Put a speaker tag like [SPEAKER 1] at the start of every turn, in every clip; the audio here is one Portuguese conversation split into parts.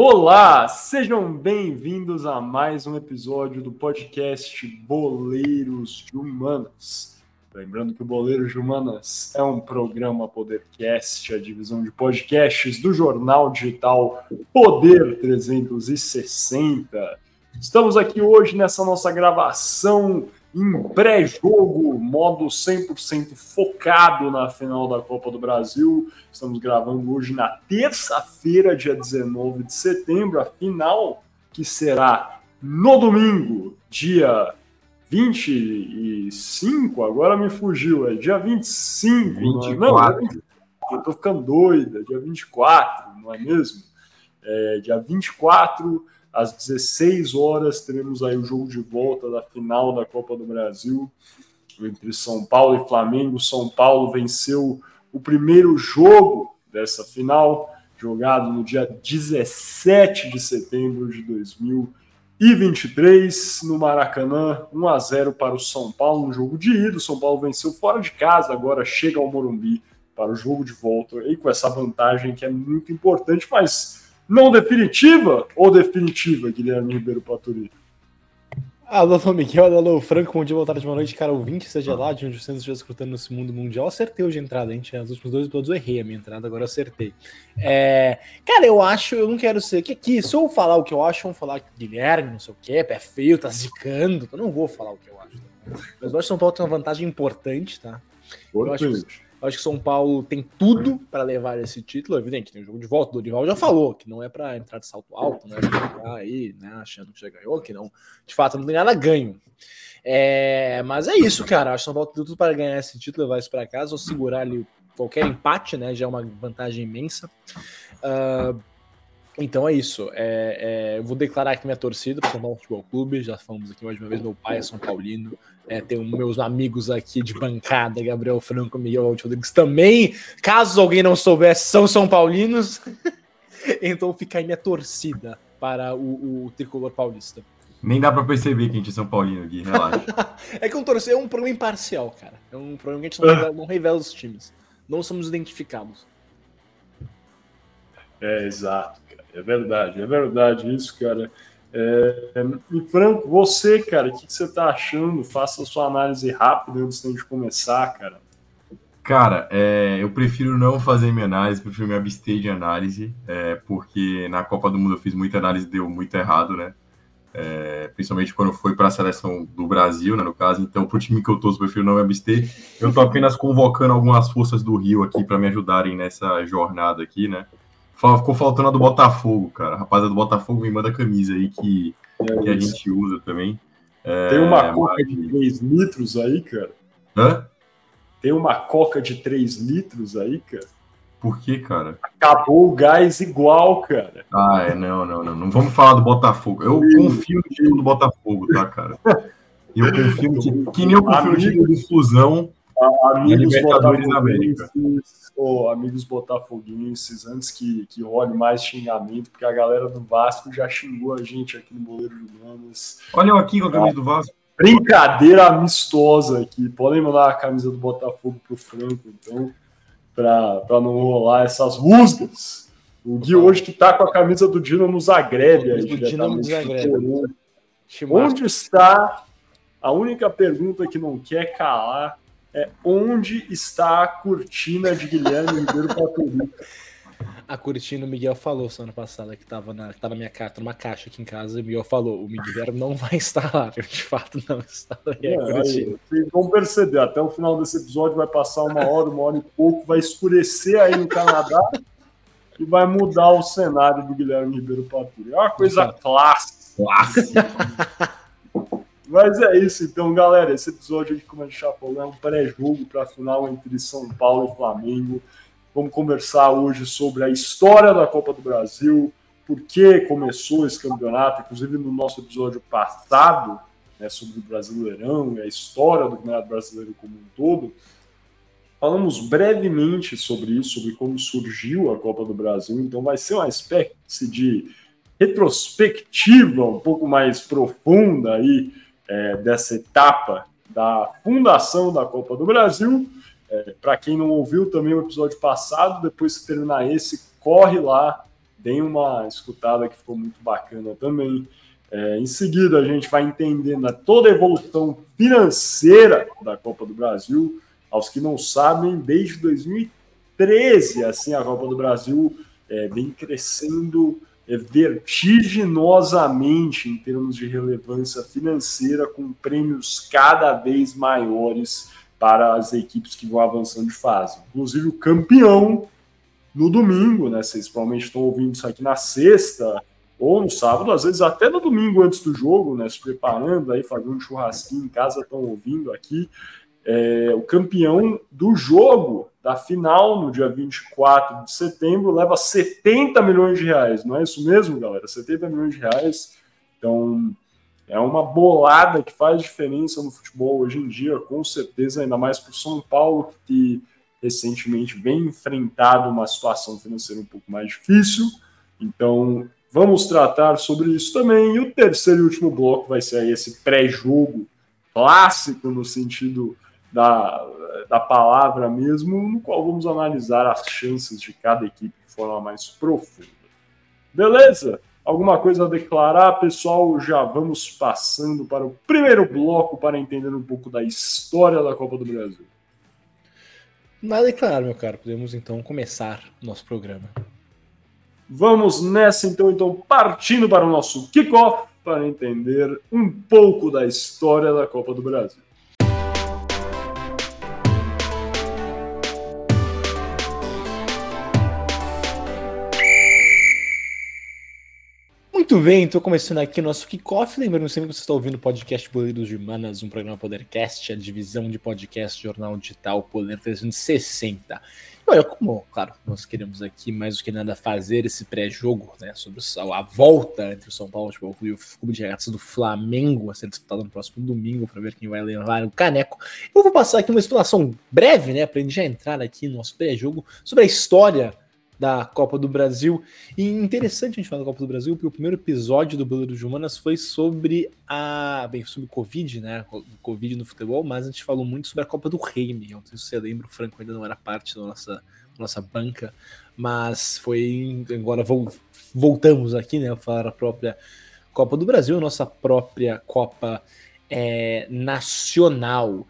[SPEAKER 1] Olá, sejam bem-vindos a mais um episódio do podcast Boleiros de Humanas. Lembrando que o Boleiros de Humanas é um programa Podercast, a divisão de podcasts do jornal digital Poder 360. Estamos aqui hoje nessa nossa gravação em pré-jogo, modo 100% focado na final da Copa do Brasil. Estamos gravando hoje na terça-feira, dia 19 de setembro, a final que será no domingo, dia 25, agora me fugiu, é dia 25. 24. Não, é? não, eu tô ficando doida, dia 24, não é mesmo? É, dia 24 às 16 horas teremos aí o jogo de volta da final da Copa do Brasil entre São Paulo e Flamengo. São Paulo venceu o primeiro jogo dessa final, jogado no dia 17 de setembro de 2023 no Maracanã, 1 a 0 para o São Paulo no jogo de ida. O São Paulo venceu fora de casa, agora chega ao Morumbi para o jogo de volta e com essa vantagem que é muito importante, mas não definitiva ou definitiva, Guilherme Ribeiro Paturi?
[SPEAKER 2] Alô, Miguel, alô, Franco, bom dia, boa tarde, boa noite, cara ouvinte, seja lá de onde você estiver escutando nesse mundo mundial. Acertei hoje a entrada, gente. Nos últimos dois episódios eu errei a minha entrada, agora acertei. É... Cara, eu acho, eu não quero ser. Que aqui, se eu falar o que eu acho, vão falar que Guilherme, não sei o quê, pé feio, tá zicando. Eu não vou falar o que eu acho. Mas eu acho que São Paulo tem uma vantagem importante, tá? Eu acho que eu acho que São Paulo tem tudo para levar esse título. Evidente, tem um jogo de volta. O Dorival já falou que não é para entrar de salto alto, não é para aí, né, achando que já ganhou, que não, de fato, não tem nada ganho. É, mas é isso, cara. Acho que São Paulo tem tudo para ganhar esse título, levar isso para casa ou segurar ali qualquer empate, né? Já é uma vantagem imensa. Uh, então é isso. É, é, eu vou declarar aqui minha torcida para o São Paulo Futebol Clube. Já falamos aqui mais uma vez. Meu pai é São Paulino. É, tenho meus amigos aqui de bancada, Gabriel Franco, Miguel Rodrigues também. Caso alguém não soubesse, são São Paulinos. então fica aí minha torcida para o, o tricolor paulista.
[SPEAKER 3] Nem dá para perceber que a gente é São Paulino aqui, relaxa.
[SPEAKER 2] é que um torcer é um problema imparcial, cara. É um problema que a gente não revela, não revela os times. Não somos identificados.
[SPEAKER 1] É, exato. É verdade, é verdade isso, cara. É, e Franco, você, cara, o que, que, você tá achando? Faça a sua análise rápida antes de começar, cara.
[SPEAKER 3] Cara, é, eu prefiro não fazer minha análise, prefiro me abster de análise, é, porque na Copa do Mundo eu fiz muita análise deu muito errado, né? É, principalmente quando foi para a seleção do Brasil, né, no caso. Então, para o time que eu torço, prefiro não me abster. Eu estou apenas convocando algumas forças do Rio aqui para me ajudarem nessa jornada aqui, né? Ficou faltando a do Botafogo, cara. Rapaziada do Botafogo me manda camisa aí que, é que a gente usa também.
[SPEAKER 1] É, Tem uma coca mas... de 3 litros aí, cara?
[SPEAKER 3] Hã?
[SPEAKER 1] Tem uma coca de 3 litros aí, cara?
[SPEAKER 3] Por que, cara?
[SPEAKER 1] Acabou o gás igual, cara.
[SPEAKER 3] Ah, é, não, não, não. Não vamos falar do Botafogo. Eu confio no time do Botafogo, tá, cara? Eu confio no time. Que nem eu confio no time de fusão
[SPEAKER 1] amigos botafoguenses, oh, amigos botafoguenses, antes que, que role mais xingamento, porque a galera do Vasco já xingou a gente aqui no Boleiro de Manos.
[SPEAKER 3] Olha eu aqui com a camisa do Vasco.
[SPEAKER 1] Brincadeira amistosa aqui. Podem mandar a camisa do Botafogo pro Franco, então, para não rolar essas rusgas. O Gui hoje que tá com a camisa do Dinamo Zagreb. Aí, do Dinamo Zagreb. Onde está a única pergunta que não quer calar é onde está a cortina de Guilherme Ribeiro Paturi?
[SPEAKER 2] A cortina, o Miguel falou semana passada que estava na, tá na minha carta, numa caixa aqui em casa, e o Miguel falou: o Miguel não vai estar lá, de fato não está lá. É,
[SPEAKER 1] aí, vocês vão perceber, até o final desse episódio vai passar uma hora, uma hora e pouco, vai escurecer aí no Canadá e vai mudar o cenário do Guilherme Ribeiro Paturi. É uma coisa clássica. Clássica. Mas é isso, então, galera. Esse episódio gente já falou, é um pré-jogo para a final entre São Paulo e Flamengo. Vamos conversar hoje sobre a história da Copa do Brasil, por que começou esse campeonato, inclusive no nosso episódio passado, né, sobre o Brasileirão e a história do Campeonato Brasileiro como um todo. Falamos brevemente sobre isso, sobre como surgiu a Copa do Brasil, então vai ser uma espécie de retrospectiva um pouco mais profunda aí é, dessa etapa da fundação da Copa do Brasil. É, Para quem não ouviu também o episódio passado, depois que terminar esse, corre lá, tem uma escutada que ficou muito bacana também. É, em seguida, a gente vai entendendo toda a evolução financeira da Copa do Brasil. Aos que não sabem, desde 2013, assim, a Copa do Brasil é, vem crescendo é, vertiginosamente em termos de relevância financeira, com prêmios cada vez maiores para as equipes que vão avançando de fase. Inclusive, o campeão no domingo, né? Vocês provavelmente estão ouvindo isso aqui na sexta ou no sábado, às vezes até no domingo antes do jogo, né? Se preparando aí, fazendo um churrasquinho em casa, estão ouvindo aqui. É, o campeão do jogo da final, no dia 24 de setembro, leva 70 milhões de reais. Não é isso mesmo, galera? 70 milhões de reais. Então, é uma bolada que faz diferença no futebol hoje em dia, com certeza, ainda mais para o São Paulo, que recentemente vem enfrentado uma situação financeira um pouco mais difícil. Então, vamos tratar sobre isso também. E o terceiro e último bloco vai ser esse pré-jogo clássico, no sentido da, da palavra mesmo, no qual vamos analisar as chances de cada equipe de forma mais profunda. Beleza? Alguma coisa a declarar, pessoal? Já vamos passando para o primeiro bloco para entender um pouco da história da Copa do Brasil.
[SPEAKER 2] Nada declarar, meu caro. Podemos então começar nosso programa.
[SPEAKER 1] Vamos nessa então, então partindo para o nosso kickoff para entender um pouco da história da Copa do Brasil.
[SPEAKER 2] Muito bem, estou começando aqui o nosso kickoff. Lembrando sempre que você está ouvindo o podcast Boleiros de Manas, um programa Podercast, a divisão de podcast Jornal Digital Poder 360. E olha, como, claro, nós queremos aqui mais do que nada fazer esse pré-jogo, né, sobre a volta entre o São Paulo e o Clube de Regatas do Flamengo a ser disputado no próximo domingo para ver quem vai levar o caneco. Eu vou passar aqui uma explanação breve, né, para a gente já entrar aqui no nosso pré-jogo sobre a história da Copa do Brasil. E interessante a gente falar da Copa do Brasil, porque o primeiro episódio do Belo de Humanas foi sobre a. Bem, sobre o Covid, né? Covid no futebol, mas a gente falou muito sobre a Copa do Rei, Miguel. Não sei se você lembra, o Franco ainda não era parte da nossa, da nossa banca, mas foi. Agora voltamos aqui, né? Falar a própria Copa do Brasil, a nossa própria Copa é, Nacional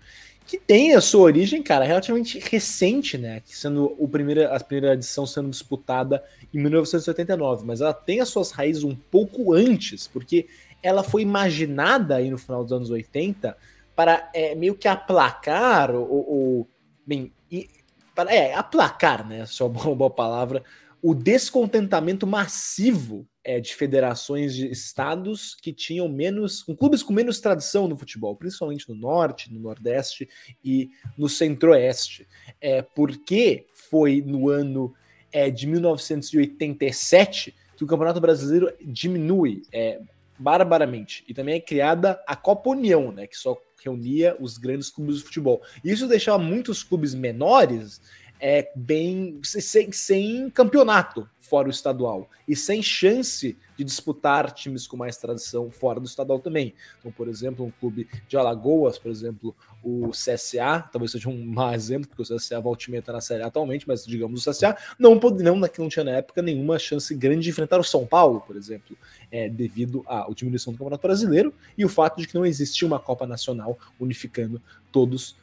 [SPEAKER 2] que tem a sua origem, cara, relativamente recente, né? Sendo o primeira, a primeira edição sendo disputada em 1989, mas ela tem as suas raízes um pouco antes, porque ela foi imaginada aí no final dos anos 80 para é, meio que aplacar o, bem, e, para é aplacar, né? Só uma boa palavra, o descontentamento massivo é, de federações de estados que tinham menos, com clubes com menos tradição no futebol, principalmente no norte, no nordeste e no centro-oeste. É, porque foi no ano é, de 1987 que o Campeonato Brasileiro diminui é, barbaramente. E também é criada a Copa União, né, que só reunia os grandes clubes de futebol. Isso deixava muitos clubes menores é, bem sem, sem campeonato fora o estadual e sem chance de disputar times com mais tradição fora do estadual também. Então, por exemplo, um clube de Alagoas, por exemplo, o CSA, talvez seja um mau exemplo, porque o CSA Valtimenta está na série atualmente, mas digamos o CSA não pode não, não tinha na época nenhuma chance grande de enfrentar o São Paulo, por exemplo, é, devido à diminuição do Campeonato Brasileiro e o fato de que não existia uma Copa Nacional unificando todos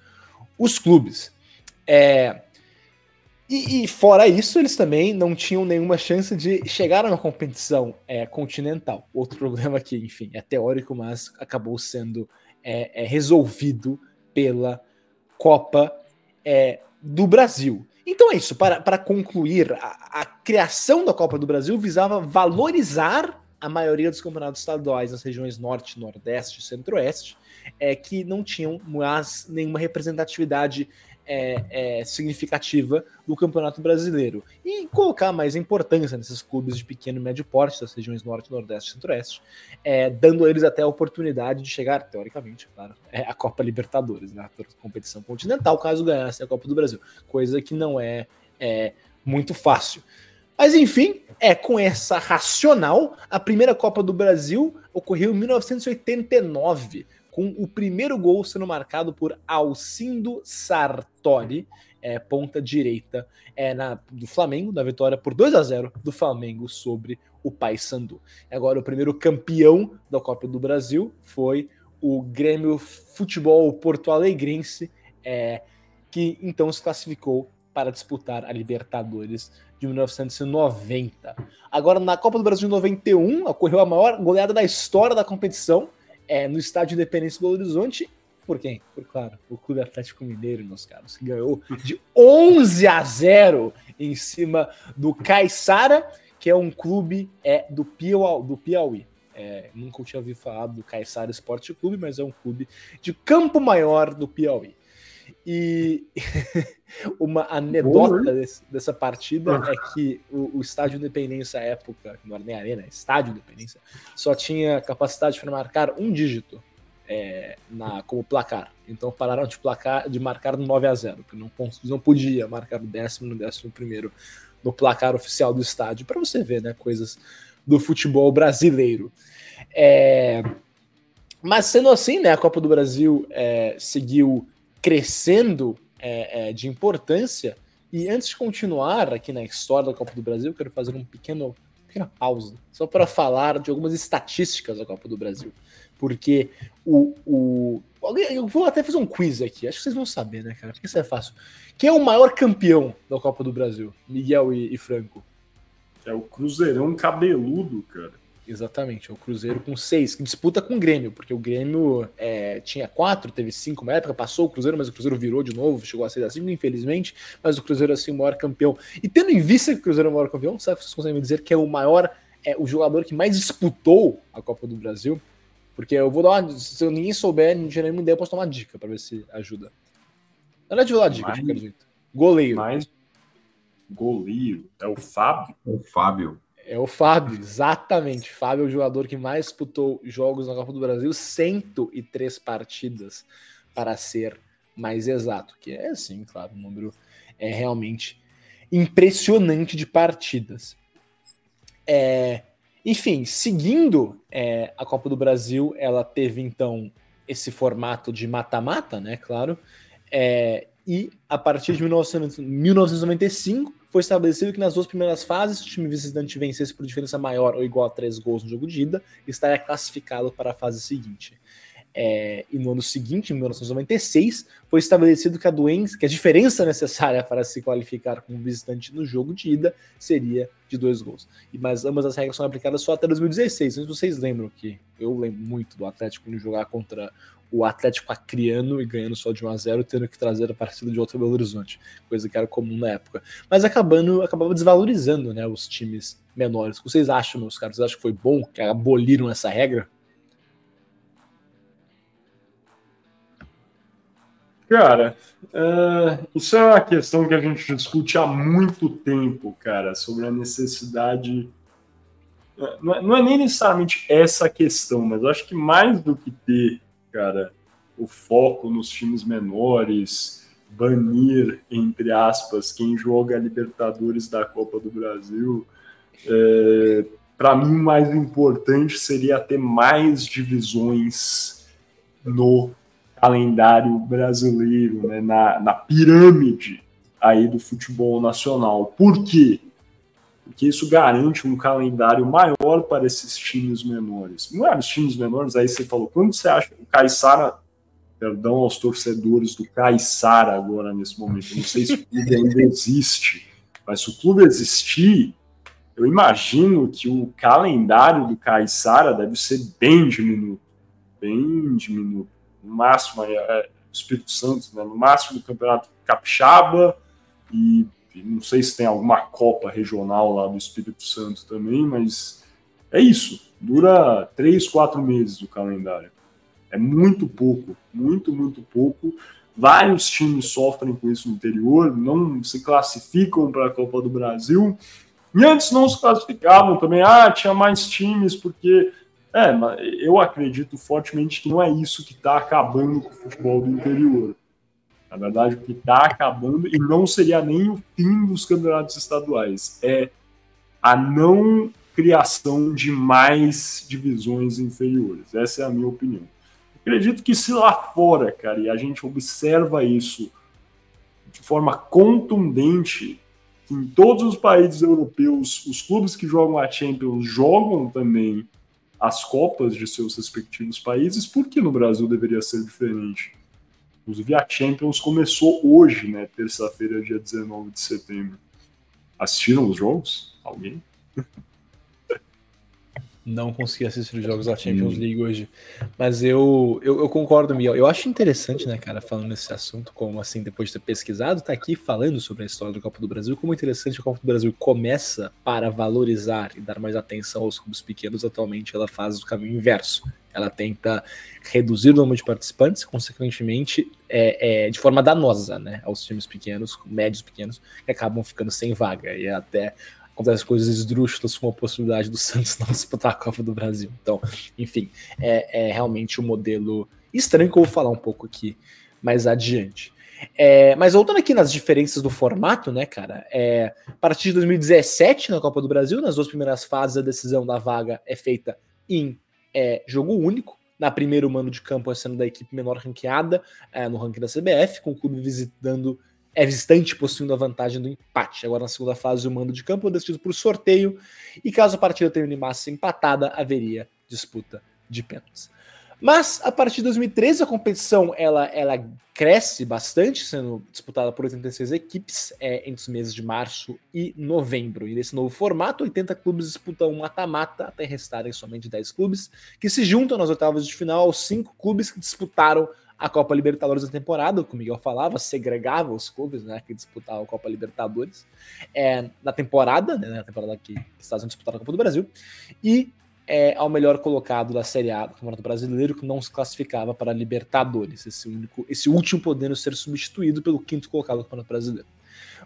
[SPEAKER 2] os clubes. É, e, e, fora isso, eles também não tinham nenhuma chance de chegar a uma competição é, continental. Outro problema que, enfim, é teórico, mas acabou sendo é, é resolvido pela Copa é, do Brasil. Então é isso, para, para concluir, a, a criação da Copa do Brasil visava valorizar a maioria dos campeonatos estaduais nas regiões norte, nordeste e centro-oeste, é, que não tinham mais nenhuma representatividade é, é, significativa do Campeonato Brasileiro e colocar mais importância nesses clubes de pequeno e médio porte das regiões Norte, Nordeste e Centro-Oeste, é, dando a eles até a oportunidade de chegar, teoricamente, claro, é, à Copa Libertadores, né, a competição continental, caso ganhasse a Copa do Brasil, coisa que não é, é muito fácil. Mas enfim, é com essa racional, a primeira Copa do Brasil ocorreu em 1989, com o primeiro gol sendo marcado por Alcindo Sartori, é, ponta direita é, na, do Flamengo, na vitória por 2 a 0 do Flamengo sobre o Paysandu. Agora, o primeiro campeão da Copa do Brasil foi o Grêmio Futebol Porto Alegrense, é, que então se classificou para disputar a Libertadores de 1990. Agora, na Copa do Brasil de 91, ocorreu a maior goleada da história da competição é, no estádio Independência do Belo Horizonte. Por quem? Por, claro, o Clube Atlético Mineiro, meus caros, que ganhou de 11 a 0 em cima do Caiçara, que é um clube é, do, Piauí. Do Piauí. É, nunca tinha ouvido falar do Caiçara Esporte Clube, mas é um clube de Campo Maior do Piauí. E uma anedota desse, dessa partida é que o, o estádio Independência, à época, não era nem arena, é estádio Independência, só tinha capacidade para marcar um dígito é, na, como placar. Então pararam de, placar, de marcar no 9 a 0 porque não, não podia marcar o décimo no décimo primeiro no placar oficial do estádio, para você ver, né, coisas do futebol brasileiro. É, mas sendo assim, né, a Copa do Brasil é, seguiu crescendo é, é, de importância. E antes de continuar aqui na história da Copa do Brasil, quero fazer um pequeno, pequena pausa, só para falar de algumas estatísticas da Copa do Brasil. Porque o, o. Eu vou até fazer um quiz aqui, acho que vocês vão saber, né, cara? Porque isso é fácil. Quem é o maior campeão da Copa do Brasil? Miguel e, e Franco.
[SPEAKER 1] É o Cruzeirão cabeludo, cara.
[SPEAKER 2] Exatamente, é o Cruzeiro com seis, que disputa com o Grêmio, porque o Grêmio é, tinha quatro, teve cinco uma época, passou o Cruzeiro, mas o Cruzeiro virou de novo, chegou a seis a cinco, infelizmente, mas o Cruzeiro assim, o maior campeão. E tendo em vista que o Cruzeiro é o maior campeão, sabe vocês conseguem me dizer que é o maior, é o jogador que mais disputou a Copa do Brasil? Porque eu vou dar uma. Se ninguém souber, não tinha nenhuma ideia, eu posso dar uma dica para ver se ajuda. Na verdade, vou dar dica, mais, de qualquer jeito. Goleiro.
[SPEAKER 1] Mais goleiro. É o Fábio?
[SPEAKER 3] É o Fábio.
[SPEAKER 2] É o Fábio, exatamente. Fábio é o jogador que mais disputou jogos na Copa do Brasil, 103 partidas, para ser mais exato. Que é, sim, claro, um número é realmente impressionante de partidas. É, enfim, seguindo é, a Copa do Brasil, ela teve então esse formato de mata-mata, né? Claro. É, e a partir de 1995 foi estabelecido que nas duas primeiras fases, se o time visitante vencesse por diferença maior ou igual a três gols no jogo de ida, estaria classificado para a fase seguinte. É, e no ano seguinte, em 1996, foi estabelecido que a doença, que a diferença necessária para se qualificar como visitante no jogo de ida seria de dois gols. E mas ambas as regras são aplicadas só até 2016. Não sei se vocês lembram que eu lembro muito do Atlético no jogar contra o Atlético Acreano e ganhando só de 1 a 0 tendo que trazer a partida de outro Belo Horizonte, coisa que era comum na época. Mas acabando, acabava desvalorizando né, os times menores. O que vocês acham, meus caros? Vocês acham que foi bom que aboliram essa regra?
[SPEAKER 1] Cara, uh, isso é uma questão que a gente discute há muito tempo, cara, sobre a necessidade. É, não é, não é nem necessariamente essa questão, mas acho que mais do que ter cara, o foco nos times menores, banir, entre aspas, quem joga Libertadores da Copa do Brasil. É, Para mim, o mais importante seria ter mais divisões no calendário brasileiro, né, na, na pirâmide aí do futebol nacional. Por quê? Porque isso garante um calendário maior para esses times menores. Não é os times menores, aí você falou, quando você acha que o Caissara, perdão aos torcedores do Caissara agora nesse momento, não sei se o clube ainda existe, mas se o clube existir, eu imagino que o calendário do Caissara deve ser bem diminuto, bem diminuto. No máximo, é, é, Espírito Santo, né? no máximo o Campeonato Capixaba e não sei se tem alguma Copa regional lá do Espírito Santo também, mas é isso. Dura três, quatro meses o calendário. É muito pouco, muito, muito pouco. Vários times sofrem com isso no interior, não se classificam para a Copa do Brasil. E antes não se classificavam também. Ah, tinha mais times, porque. É, eu acredito fortemente que não é isso que está acabando com o futebol do interior na verdade, o que está acabando, e não seria nem o fim dos campeonatos estaduais, é a não criação de mais divisões inferiores. Essa é a minha opinião. Acredito que se lá fora, cara, e a gente observa isso de forma contundente em todos os países europeus os clubes que jogam a Champions jogam também as Copas de seus respectivos países, por que no Brasil deveria ser diferente? Inclusive a Champions começou hoje, né? Terça-feira, dia 19 de setembro. Assistiram os jogos? Alguém?
[SPEAKER 2] não consegui assistir os jogos da Champions League hoje. Mas eu, eu, eu, concordo, Miguel. Eu acho interessante, né, cara, falando nesse assunto, como assim, depois de ter pesquisado, tá aqui falando sobre a história do Copa do Brasil, como interessante a Copa do Brasil começa para valorizar e dar mais atenção aos clubes pequenos, atualmente ela faz o caminho inverso. Ela tenta reduzir o número de participantes, consequentemente, é, é, de forma danosa, né, aos times pequenos, médios pequenos, que acabam ficando sem vaga. E até acontece coisas esdrúxulas com a possibilidade do Santos não disputar a Copa do Brasil. Então, enfim, é, é realmente um modelo estranho que eu vou falar um pouco aqui mais adiante. É, mas voltando aqui nas diferenças do formato, né, cara? É, a partir de 2017, na Copa do Brasil, nas duas primeiras fases, a decisão da vaga é feita em é, jogo único. Na primeira, o mando de campo é sendo da equipe menor ranqueada é, no ranking da CBF, com o clube visitando é visitante possuindo a vantagem do empate. Agora, na segunda fase, o mando de campo é decidido por sorteio, e caso a partida terminasse empatada, haveria disputa de pênaltis. Mas a partir de 2013 a competição ela, ela cresce bastante, sendo disputada por 86 equipes é, entre os meses de março e novembro. E nesse novo formato, 80 clubes disputam um mata-mata até restarem somente 10 clubes, que se juntam nas oitavas de final aos 5 clubes que disputaram a Copa Libertadores da temporada, como o Miguel falava, segregava os clubes né, que disputavam a Copa Libertadores é, na temporada, né, na temporada que, que Estados Unidos disputaram a Copa do Brasil, e é, ao melhor colocado da Série A do Campeonato Brasileiro, que não se classificava para a Libertadores, esse, único, esse último podendo ser substituído pelo quinto colocado do Campeonato Brasileiro.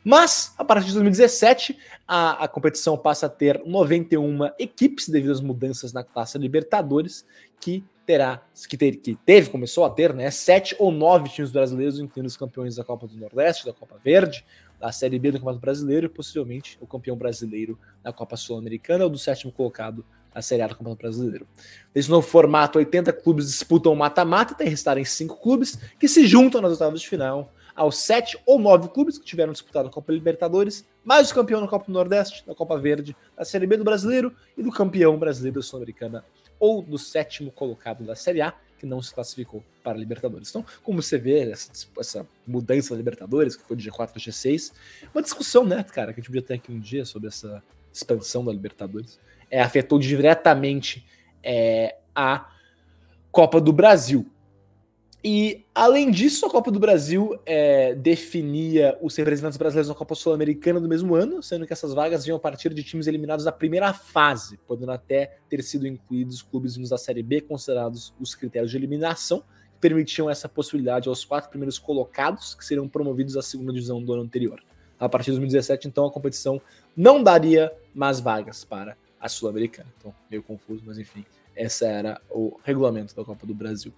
[SPEAKER 2] Mas, a partir de 2017, a, a competição passa a ter 91 equipes devido às mudanças na classe Libertadores, que terá, que, ter, que teve, começou a ter, né, sete ou nove times brasileiros, incluindo os campeões da Copa do Nordeste, da Copa Verde, da Série B do Campeonato Brasileiro e possivelmente o campeão brasileiro da Copa Sul-Americana ou do sétimo colocado na Série A do Campeonato Brasileiro. Nesse novo formato, 80 clubes disputam mata-mata, até restarem cinco clubes que se juntam nas oitavas de final aos sete ou nove clubes que tiveram disputado a Copa Libertadores, mais o campeão da Copa do Nordeste, da Copa Verde, da Série B do Brasileiro e do campeão brasileiro da Sul-Americana ou do sétimo colocado da Série A, que não se classificou para a Libertadores. Então, como você vê essa, essa mudança da Libertadores, que foi de G4 para G6, uma discussão, né, cara, que a gente podia ter aqui um dia sobre essa expansão da Libertadores, é, afetou diretamente é, a Copa do Brasil. E, além disso, a Copa do Brasil é, definia os representantes brasileiros na Copa Sul-Americana do mesmo ano, sendo que essas vagas vinham a partir de times eliminados da primeira fase, podendo até ter sido incluídos clubes da Série B, considerados os critérios de eliminação, que permitiam essa possibilidade aos quatro primeiros colocados, que seriam promovidos à segunda divisão do ano anterior. A partir de 2017, então, a competição não daria mais vagas para a Sul-Americana. Então, meio confuso, mas enfim, esse era o regulamento da Copa do Brasil.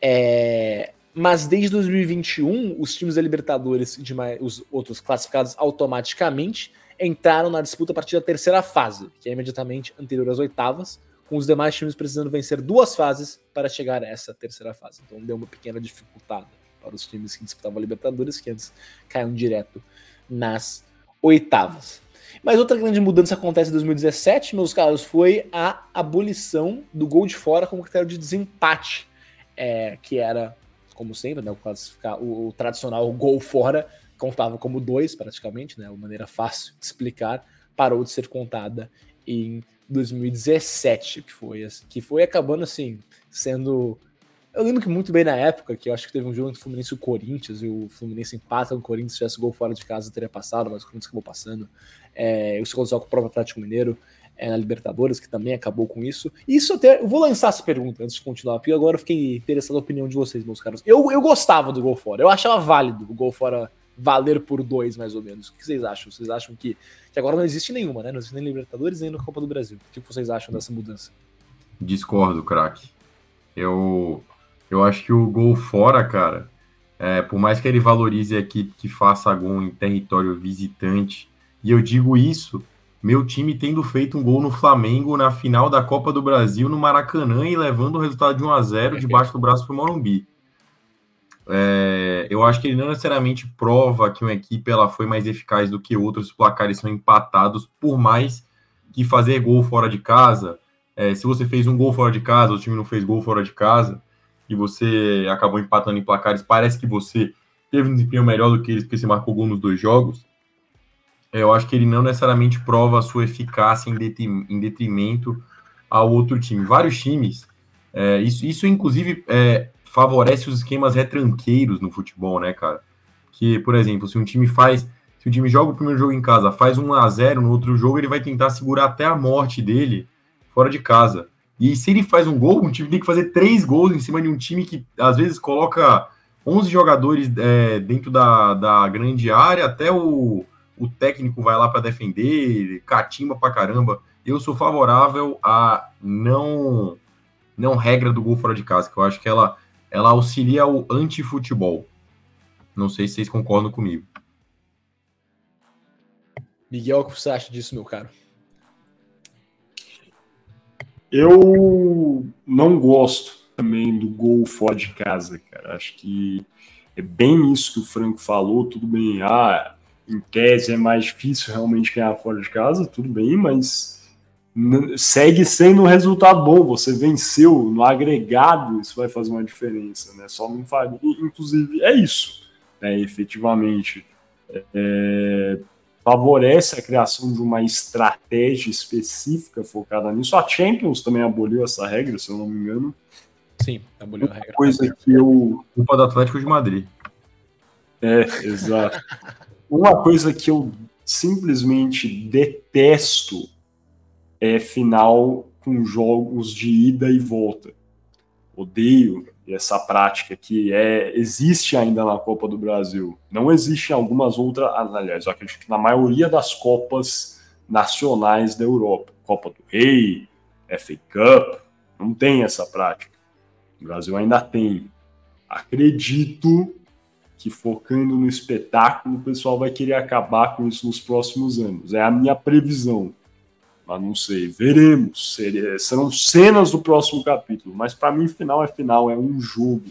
[SPEAKER 2] É, mas desde 2021, os times da Libertadores e os outros classificados automaticamente entraram na disputa a partir da terceira fase, que é imediatamente anterior às oitavas, com os demais times precisando vencer duas fases para chegar a essa terceira fase. Então deu uma pequena dificuldade para os times que disputavam a Libertadores, que antes caíam direto nas oitavas. Mas outra grande mudança acontece em 2017, meus caros, foi a abolição do gol de fora como critério de desempate é, que era, como sempre, né, o, o, o tradicional gol fora contava como dois, praticamente, né, uma maneira fácil de explicar, parou de ser contada em 2017, que foi, que foi acabando assim, sendo. Eu lembro que muito bem na época, que eu acho que teve um jogo entre o Fluminense e o Corinthians, e o Fluminense empata o Corinthians, se tivesse gol fora de casa, teria passado, mas o Corinthians acabou passando. É, o segundo jogo com o próprio Atlético Mineiro é, na Libertadores, que também acabou com isso. Isso até. Eu vou lançar essa pergunta antes de continuar, porque agora eu fiquei interessado na opinião de vocês, meus caros. Eu, eu gostava do gol fora, eu achava válido o gol fora valer por dois, mais ou menos. O que vocês acham? Vocês acham que, que agora não existe nenhuma, né? Não existe nem Libertadores nem na Copa do Brasil. O que vocês acham dessa mudança?
[SPEAKER 3] Discordo, craque. Eu, eu acho que o gol fora, cara, é, por mais que ele valorize a equipe que faça gol em território visitante, e eu digo isso meu time tendo feito um gol no Flamengo na final da Copa do Brasil no Maracanã e levando o resultado de 1 a 0 debaixo do braço para o Morumbi. é, eu acho que ele não necessariamente prova que uma equipe ela foi mais eficaz do que outros, os placares são empatados, por mais que fazer gol fora de casa, é, se você fez um gol fora de casa, o time não fez gol fora de casa, e você acabou empatando em placares, parece que você teve um desempenho melhor do que eles, porque você marcou gol nos dois jogos. Eu acho que ele não necessariamente prova a sua eficácia em detrimento ao outro time. Vários times, é, isso, isso inclusive é, favorece os esquemas retranqueiros no futebol, né, cara? Que, por exemplo, se um time faz, se o time joga o primeiro jogo em casa, faz 1 a 0 no outro jogo, ele vai tentar segurar até a morte dele fora de casa. E se ele faz um gol, um time tem que fazer três gols em cima de um time que às vezes coloca 11 jogadores é, dentro da, da grande área, até o, o técnico vai lá para defender, catimba pra caramba. Eu sou favorável a não não regra do gol fora de casa, que eu acho que ela ela auxilia o anti-futebol. Não sei se vocês concordam comigo.
[SPEAKER 2] Miguel, o que você acha disso, meu caro?
[SPEAKER 1] Eu não gosto também do gol fora de casa, cara. Acho que é bem isso que o Franco falou. Tudo bem, ah, em tese é mais difícil realmente ganhar fora de casa, tudo bem, mas segue sendo um resultado bom. Você venceu no agregado, isso vai fazer uma diferença, né? Só não faria, inclusive, é isso, né? Efetivamente, é, favorece a criação de uma estratégia específica focada nisso. A Champions também aboliu essa regra, se eu não me engano.
[SPEAKER 2] Sim, aboliu a regra.
[SPEAKER 1] Coisa que eu.
[SPEAKER 3] Culpa do Atlético de Madrid.
[SPEAKER 1] É, exato. Uma coisa que eu simplesmente detesto é final com jogos de ida e volta. Odeio essa prática que é existe ainda na Copa do Brasil. Não existe em algumas outras, aliás, eu acredito que na maioria das Copas nacionais da Europa, Copa do Rei, FA Cup, não tem essa prática. O Brasil ainda tem. Acredito que focando no espetáculo, o pessoal vai querer acabar com isso nos próximos anos. É a minha previsão mas não sei, veremos. Seria, serão cenas do próximo capítulo, mas para mim, final é final, é um jogo.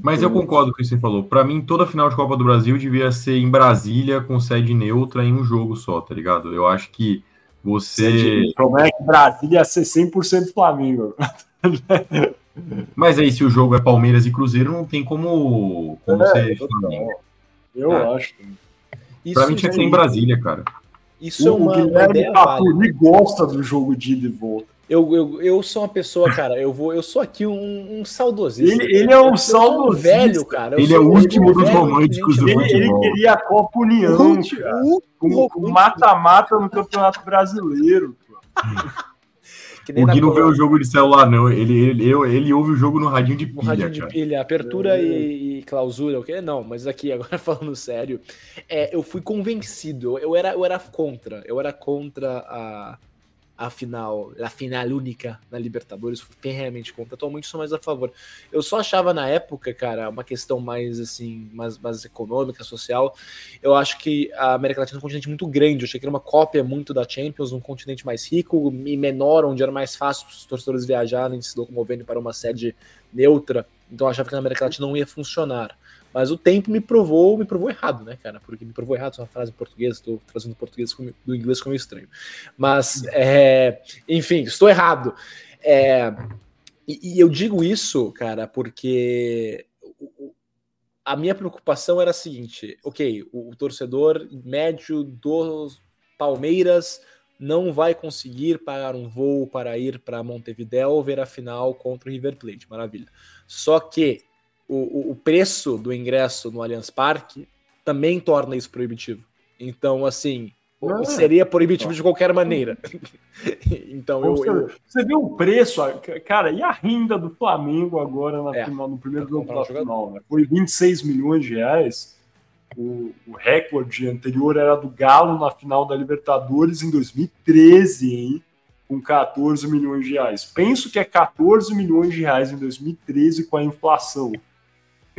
[SPEAKER 3] Mas então, eu concordo com o que você falou. Para mim, toda final de Copa do Brasil devia ser em Brasília, com sede neutra, em um jogo só, tá ligado? Eu acho que você.
[SPEAKER 1] O problema é que Brasília ia ser 100% Flamengo.
[SPEAKER 3] Mas aí, se o jogo é Palmeiras e Cruzeiro, não tem como, como é, ser Flamengo.
[SPEAKER 1] Eu é. acho.
[SPEAKER 3] Para mim, tinha que ser em Brasília, cara.
[SPEAKER 2] Isso o, é uma,
[SPEAKER 1] o Guilherme Papuri gosta do jogo de ida e volta.
[SPEAKER 2] Eu, eu, eu sou uma pessoa, cara, eu vou, eu sou aqui um, um saudosista.
[SPEAKER 1] Ele, ele é um saudosista.
[SPEAKER 2] velho, cara.
[SPEAKER 3] Eu ele é o último dos românticos do
[SPEAKER 1] ele, ele queria a Copa União, com mata-mata no Campeonato Brasileiro.
[SPEAKER 3] o Gui não vê o jogo de celular, não. Ele, ele, ele, ele ouve o jogo no radinho de pilha. No
[SPEAKER 2] radinho de pilha, apertura é. e, e, clausura, o okay? Não, mas aqui, agora falando sério, é, eu fui convencido. Eu era, eu era contra. Eu era contra a a final, a final única na Libertadores, fui realmente contra. Atualmente sou mais a favor. Eu só achava na época, cara, uma questão mais assim, mais, mais econômica, social. Eu acho que a América Latina é um continente muito grande. Eu achei que era uma cópia muito da Champions, um continente mais rico e menor, onde era mais fácil os torcedores viajarem, se locomovendo para uma sede neutra. Então eu achava que na América Latina não ia funcionar. Mas o tempo me provou, me provou errado, né, cara? Porque me provou errado, essa frase em português, estou trazendo português do inglês como estranho. Mas, é, enfim, estou errado. É, e, e eu digo isso, cara, porque a minha preocupação era a seguinte: ok, o, o torcedor médio do Palmeiras não vai conseguir pagar um voo para ir para Montevideo ver a final contra o River Plate, maravilha. Só que o, o preço do ingresso no Allianz Parque também torna isso proibitivo. Então, assim, ah, seria proibitivo de qualquer maneira. então, eu,
[SPEAKER 1] você,
[SPEAKER 2] eu...
[SPEAKER 1] você vê o preço, cara, e a renda do Flamengo agora na é, final, no primeiro jogo da final? Né? Foi 26 milhões de reais. O, o, recorde anterior era do Galo na final da Libertadores em 2013, hein? Com 14 milhões de reais. Penso que é 14 milhões de reais em 2013 com a inflação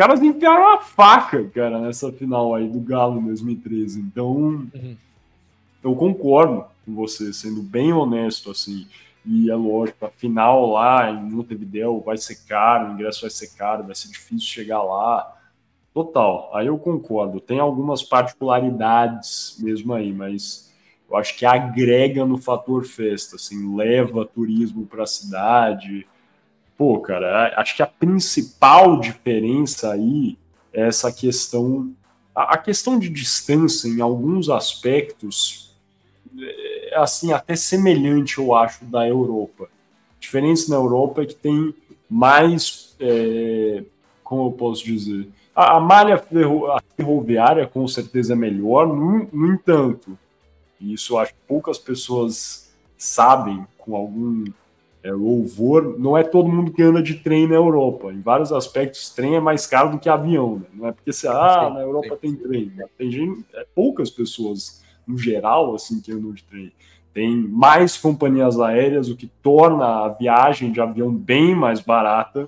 [SPEAKER 1] caras enfiaram a faca, cara, nessa final aí do Galo em 2013. Então, uhum. eu concordo com você, sendo bem honesto, assim. E é lógico, a final lá em Montevideo vai ser caro, o ingresso vai ser caro, vai ser difícil chegar lá. Total, aí eu concordo. Tem algumas particularidades mesmo aí, mas eu acho que agrega no fator festa, assim, leva turismo para a cidade. Pô, cara, acho que a principal diferença aí é essa questão, a questão de distância em alguns aspectos, é, assim, até semelhante, eu acho, da Europa. A diferença na Europa é que tem mais, é, como eu posso dizer, a, a malha ferroviária com certeza é melhor, no, no entanto, isso acho que poucas pessoas sabem com algum é, louvor, não é todo mundo que anda de trem na Europa. Em vários aspectos, trem é mais caro do que avião. Né? Não é porque se ah, na Europa tem trem. Tem gente, é, poucas pessoas, no geral, assim, que andam de trem. Tem mais companhias aéreas, o que torna a viagem de avião bem mais barata.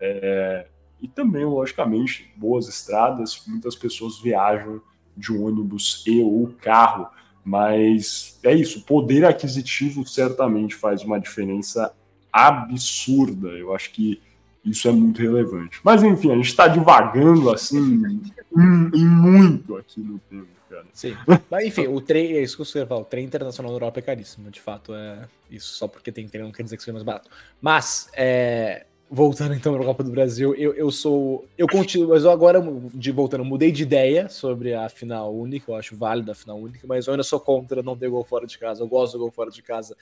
[SPEAKER 1] É, e também, logicamente, boas estradas. Muitas pessoas viajam de ônibus e ou carro, mas é isso. Poder aquisitivo certamente faz uma diferença absurda. Eu acho que isso é muito relevante. Mas enfim, a gente está divagando assim em, muito aqui no tema, cara.
[SPEAKER 2] Sim. Mas enfim, o trem, é isso que você fala, o trem internacional na Europa é caríssimo, de fato. É isso só porque tem trem não quer dizer que seja mais barato. Mas é, voltando então para a Copa do Brasil, eu, eu sou. Eu continuo, mas eu agora, de voltando, mudei de ideia sobre a final única, eu acho válida a final única, mas eu ainda sou contra não ter gol fora de casa. Eu gosto do gol fora de casa.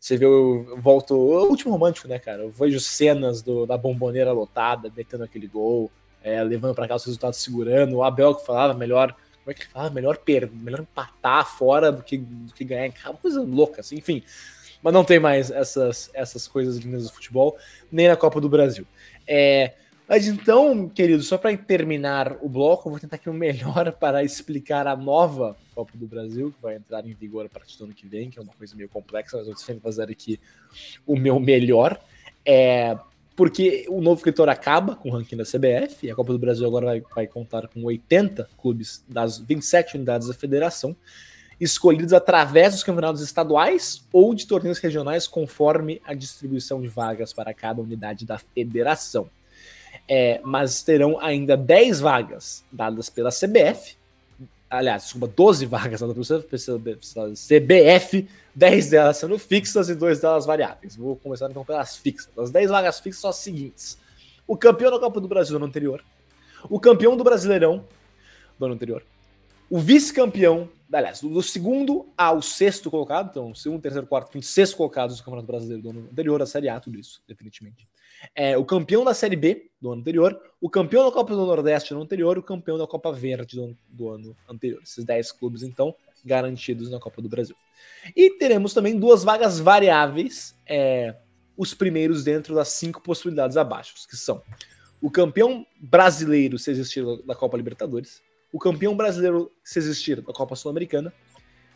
[SPEAKER 2] Você vê, eu volto. O último romântico, né, cara? Eu vejo cenas do, da bomboneira lotada, metendo aquele gol, é, levando para cá os resultados segurando. O Abel que falava melhor. Como é que ele falava? Melhor, per, melhor empatar fora do que, do que ganhar em casa. Uma coisa louca, assim, enfim mas não tem mais essas, essas coisas lindas do futebol, nem na Copa do Brasil. É, mas então, querido, só para terminar o bloco, eu vou tentar aqui o melhor para explicar a nova Copa do Brasil, que vai entrar em vigor a partir do ano que vem, que é uma coisa meio complexa, mas eu vou sempre fazer aqui o meu melhor. É, porque o novo escritor acaba com o ranking da CBF, e a Copa do Brasil agora vai, vai contar com 80 clubes das 27 unidades da federação escolhidos através dos campeonatos estaduais ou de torneios regionais, conforme a distribuição de vagas para cada unidade da federação. É, mas terão ainda 10 vagas dadas pela CBF, aliás, desculpa, 12 vagas dadas pela CBF, 10 delas sendo fixas e 2 delas variáveis. Vou começar então pelas fixas. As 10 vagas fixas são as seguintes: o campeão da Copa do Brasil do ano anterior, o campeão do Brasileirão do ano anterior, o vice-campeão aliás, do segundo ao sexto colocado, então, segundo, terceiro, quarto, quinto, sexto colocados do Campeonato Brasileiro do ano anterior, a Série A, tudo isso, definitivamente. É, o campeão da Série B do ano anterior, o campeão da Copa do Nordeste do ano anterior, o campeão da Copa Verde do, do ano anterior. Esses 10 clubes, então, garantidos na Copa do Brasil. E teremos também duas vagas variáveis, é, os primeiros dentro das cinco possibilidades abaixo, que são o campeão brasileiro, se existir da Copa Libertadores, o campeão brasileiro, se existir, da Copa Sul-Americana.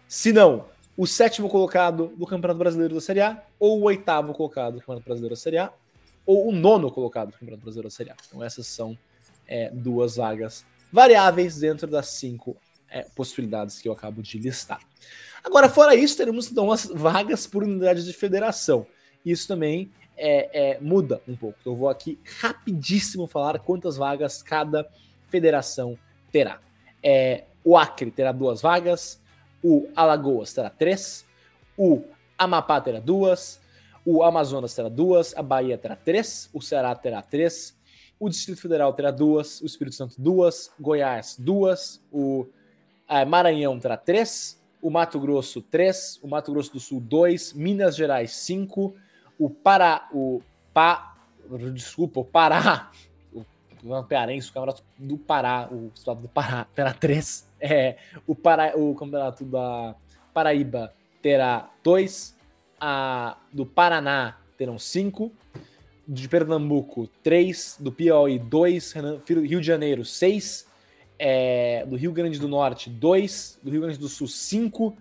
[SPEAKER 2] Se não, o sétimo colocado do Campeonato Brasileiro da Série A, ou o oitavo colocado do Campeonato Brasileiro da Série A, ou o nono colocado do Campeonato Brasileiro da Série A. Então, essas são é, duas vagas variáveis dentro das cinco é, possibilidades que eu acabo de listar. Agora, fora isso, teremos então as vagas por unidade de federação. Isso também é, é, muda um pouco. Então, eu vou aqui rapidíssimo falar quantas vagas cada federação terá. É, o Acre terá duas vagas, o Alagoas terá três, o Amapá terá duas, o Amazonas terá duas, a Bahia terá três, o Ceará terá três, o Distrito Federal terá duas, o Espírito Santo duas, Goiás duas, o é, Maranhão terá três, o Mato Grosso três, o Mato Grosso do Sul dois, Minas Gerais cinco, o Pará, o Pa, desculpa, o Pará o Pearense, o campeonato do Pará, o estado do Pará terá três. É, o, Pará, o campeonato da Paraíba terá dois. A do Paraná terão cinco. De Pernambuco, três. Do Piauí, dois. Rio de Janeiro, seis. É, do Rio Grande do Norte, dois. Do Rio Grande do Sul, cinco.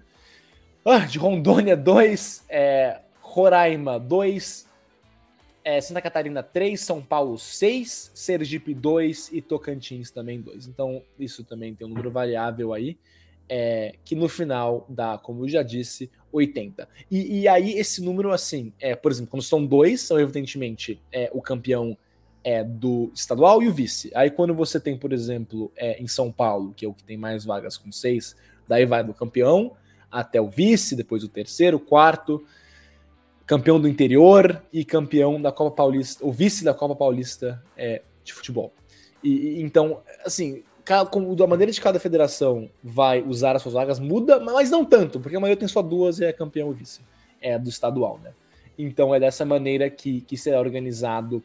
[SPEAKER 2] Ah, de Rondônia, dois. É, Roraima, dois é, Santa Catarina 3, São Paulo 6, Sergipe 2 e Tocantins também 2. Então, isso também tem um número variável aí, é, que no final dá, como eu já disse, 80. E, e aí, esse número, assim, é, por exemplo, quando são dois, são evidentemente é, o campeão é do estadual e o vice. Aí quando você tem, por exemplo, é, em São Paulo, que é o que tem mais vagas com seis, daí vai do campeão até o vice, depois o terceiro, quarto, campeão do interior e campeão da Copa Paulista, o vice da Copa Paulista é, de futebol. E, e então, assim, da maneira de cada federação vai usar as suas vagas muda, mas não tanto, porque a maioria tem só duas e é campeão e vice. É do estadual, né? Então é dessa maneira que, que será organizado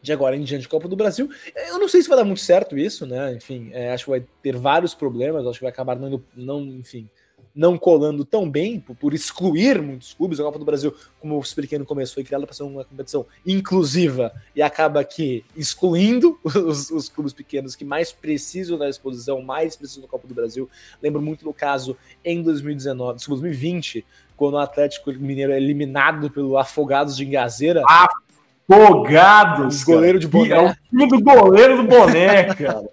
[SPEAKER 2] de agora em diante Copa do Brasil. Eu não sei se vai dar muito certo isso, né? Enfim, é, acho que vai ter vários problemas, acho que vai acabar não, não enfim, não colando tão bem, por, por, excluir muitos clubes. A Copa do Brasil, como eu expliquei no começo, foi criada para ser uma competição inclusiva e acaba aqui excluindo os, os, clubes pequenos que mais precisam da exposição, mais precisam da Copa do Brasil. Lembro muito do caso em 2019, 2020, quando o Atlético Mineiro é eliminado pelo Afogados de Engazeira.
[SPEAKER 1] Afogados.
[SPEAKER 2] Goleiro de boné. É
[SPEAKER 1] o time do goleiro do boné, cara.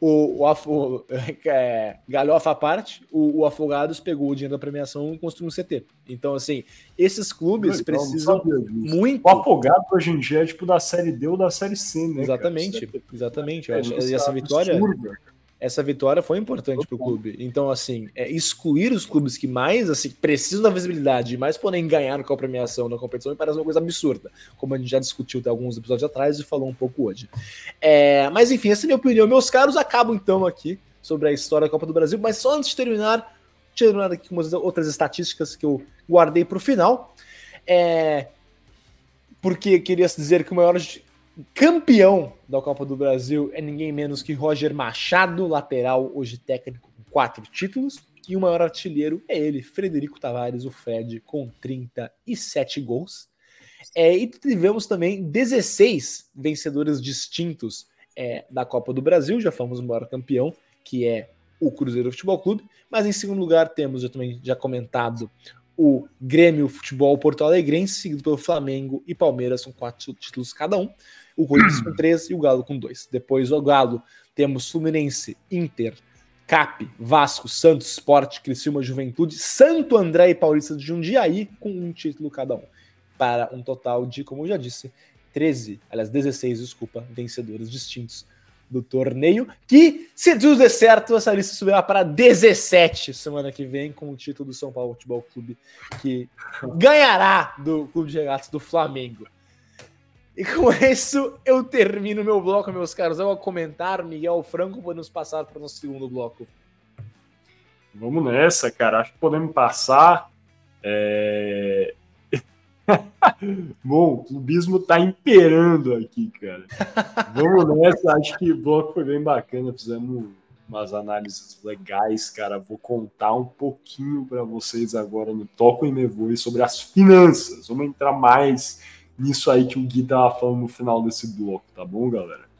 [SPEAKER 2] O, o, o é, galhofa à parte, o, o, Afogados pegou o dinheiro da premiação e construiu um CT. Então, assim, esses clubes então, precisam muito.
[SPEAKER 1] O Afogado hoje em dia é tipo da série D ou da série C, né?
[SPEAKER 2] Exatamente, cara? exatamente. Eu acho, e essa vitória. Absurda essa vitória foi importante para o clube. Então, assim, é, excluir os clubes que mais assim, precisam da visibilidade e mais podem ganhar com a premiação na competição me parece uma coisa absurda, como a gente já discutiu até alguns episódios atrás e falou um pouco hoje. É, mas, enfim, essa é a minha opinião. Meus caros, acabo então aqui sobre a história da Copa do Brasil, mas só antes de terminar, terminar aqui com umas outras estatísticas que eu guardei para o final. É, porque queria dizer que o maior campeão da Copa do Brasil é ninguém menos que Roger Machado, lateral, hoje técnico com quatro títulos. E o maior artilheiro é ele, Frederico Tavares, o Fred, com 37 gols. É, e tivemos também 16 vencedores distintos é, da Copa do Brasil. Já fomos o maior campeão, que é o Cruzeiro Futebol Clube. Mas em segundo lugar temos, já também já comentado, o Grêmio Futebol Porto Alegrense, seguido pelo Flamengo e Palmeiras, com quatro títulos cada um o Corinthians com três e o Galo com dois. Depois o Galo temos Fluminense, Inter, Cap, Vasco, Santos, Sport, Criciúma, Juventude, Santo André e Paulista de Jundiaí com um título cada um. Para um total de, como eu já disse, 13, aliás, 16, desculpa, vencedores distintos do torneio, que, se tudo der certo, essa lista subirá para 17 semana que vem, com o título do São Paulo Futebol Clube, que ganhará do Clube de Regatas do Flamengo. E com isso eu termino meu bloco, meus caros. Eu vou comentar, Miguel Franco, podemos passar para o nosso segundo bloco.
[SPEAKER 1] Vamos nessa, cara. Acho que podemos passar. É... Bom, o clubismo tá imperando aqui, cara. Vamos nessa. Acho que o bloco foi bem bacana. Fizemos umas análises legais, cara. Vou contar um pouquinho para vocês agora no Toco e Me Voe sobre as finanças. Vamos entrar mais nisso aí que o Gui tava falando no final desse bloco, tá bom, galera?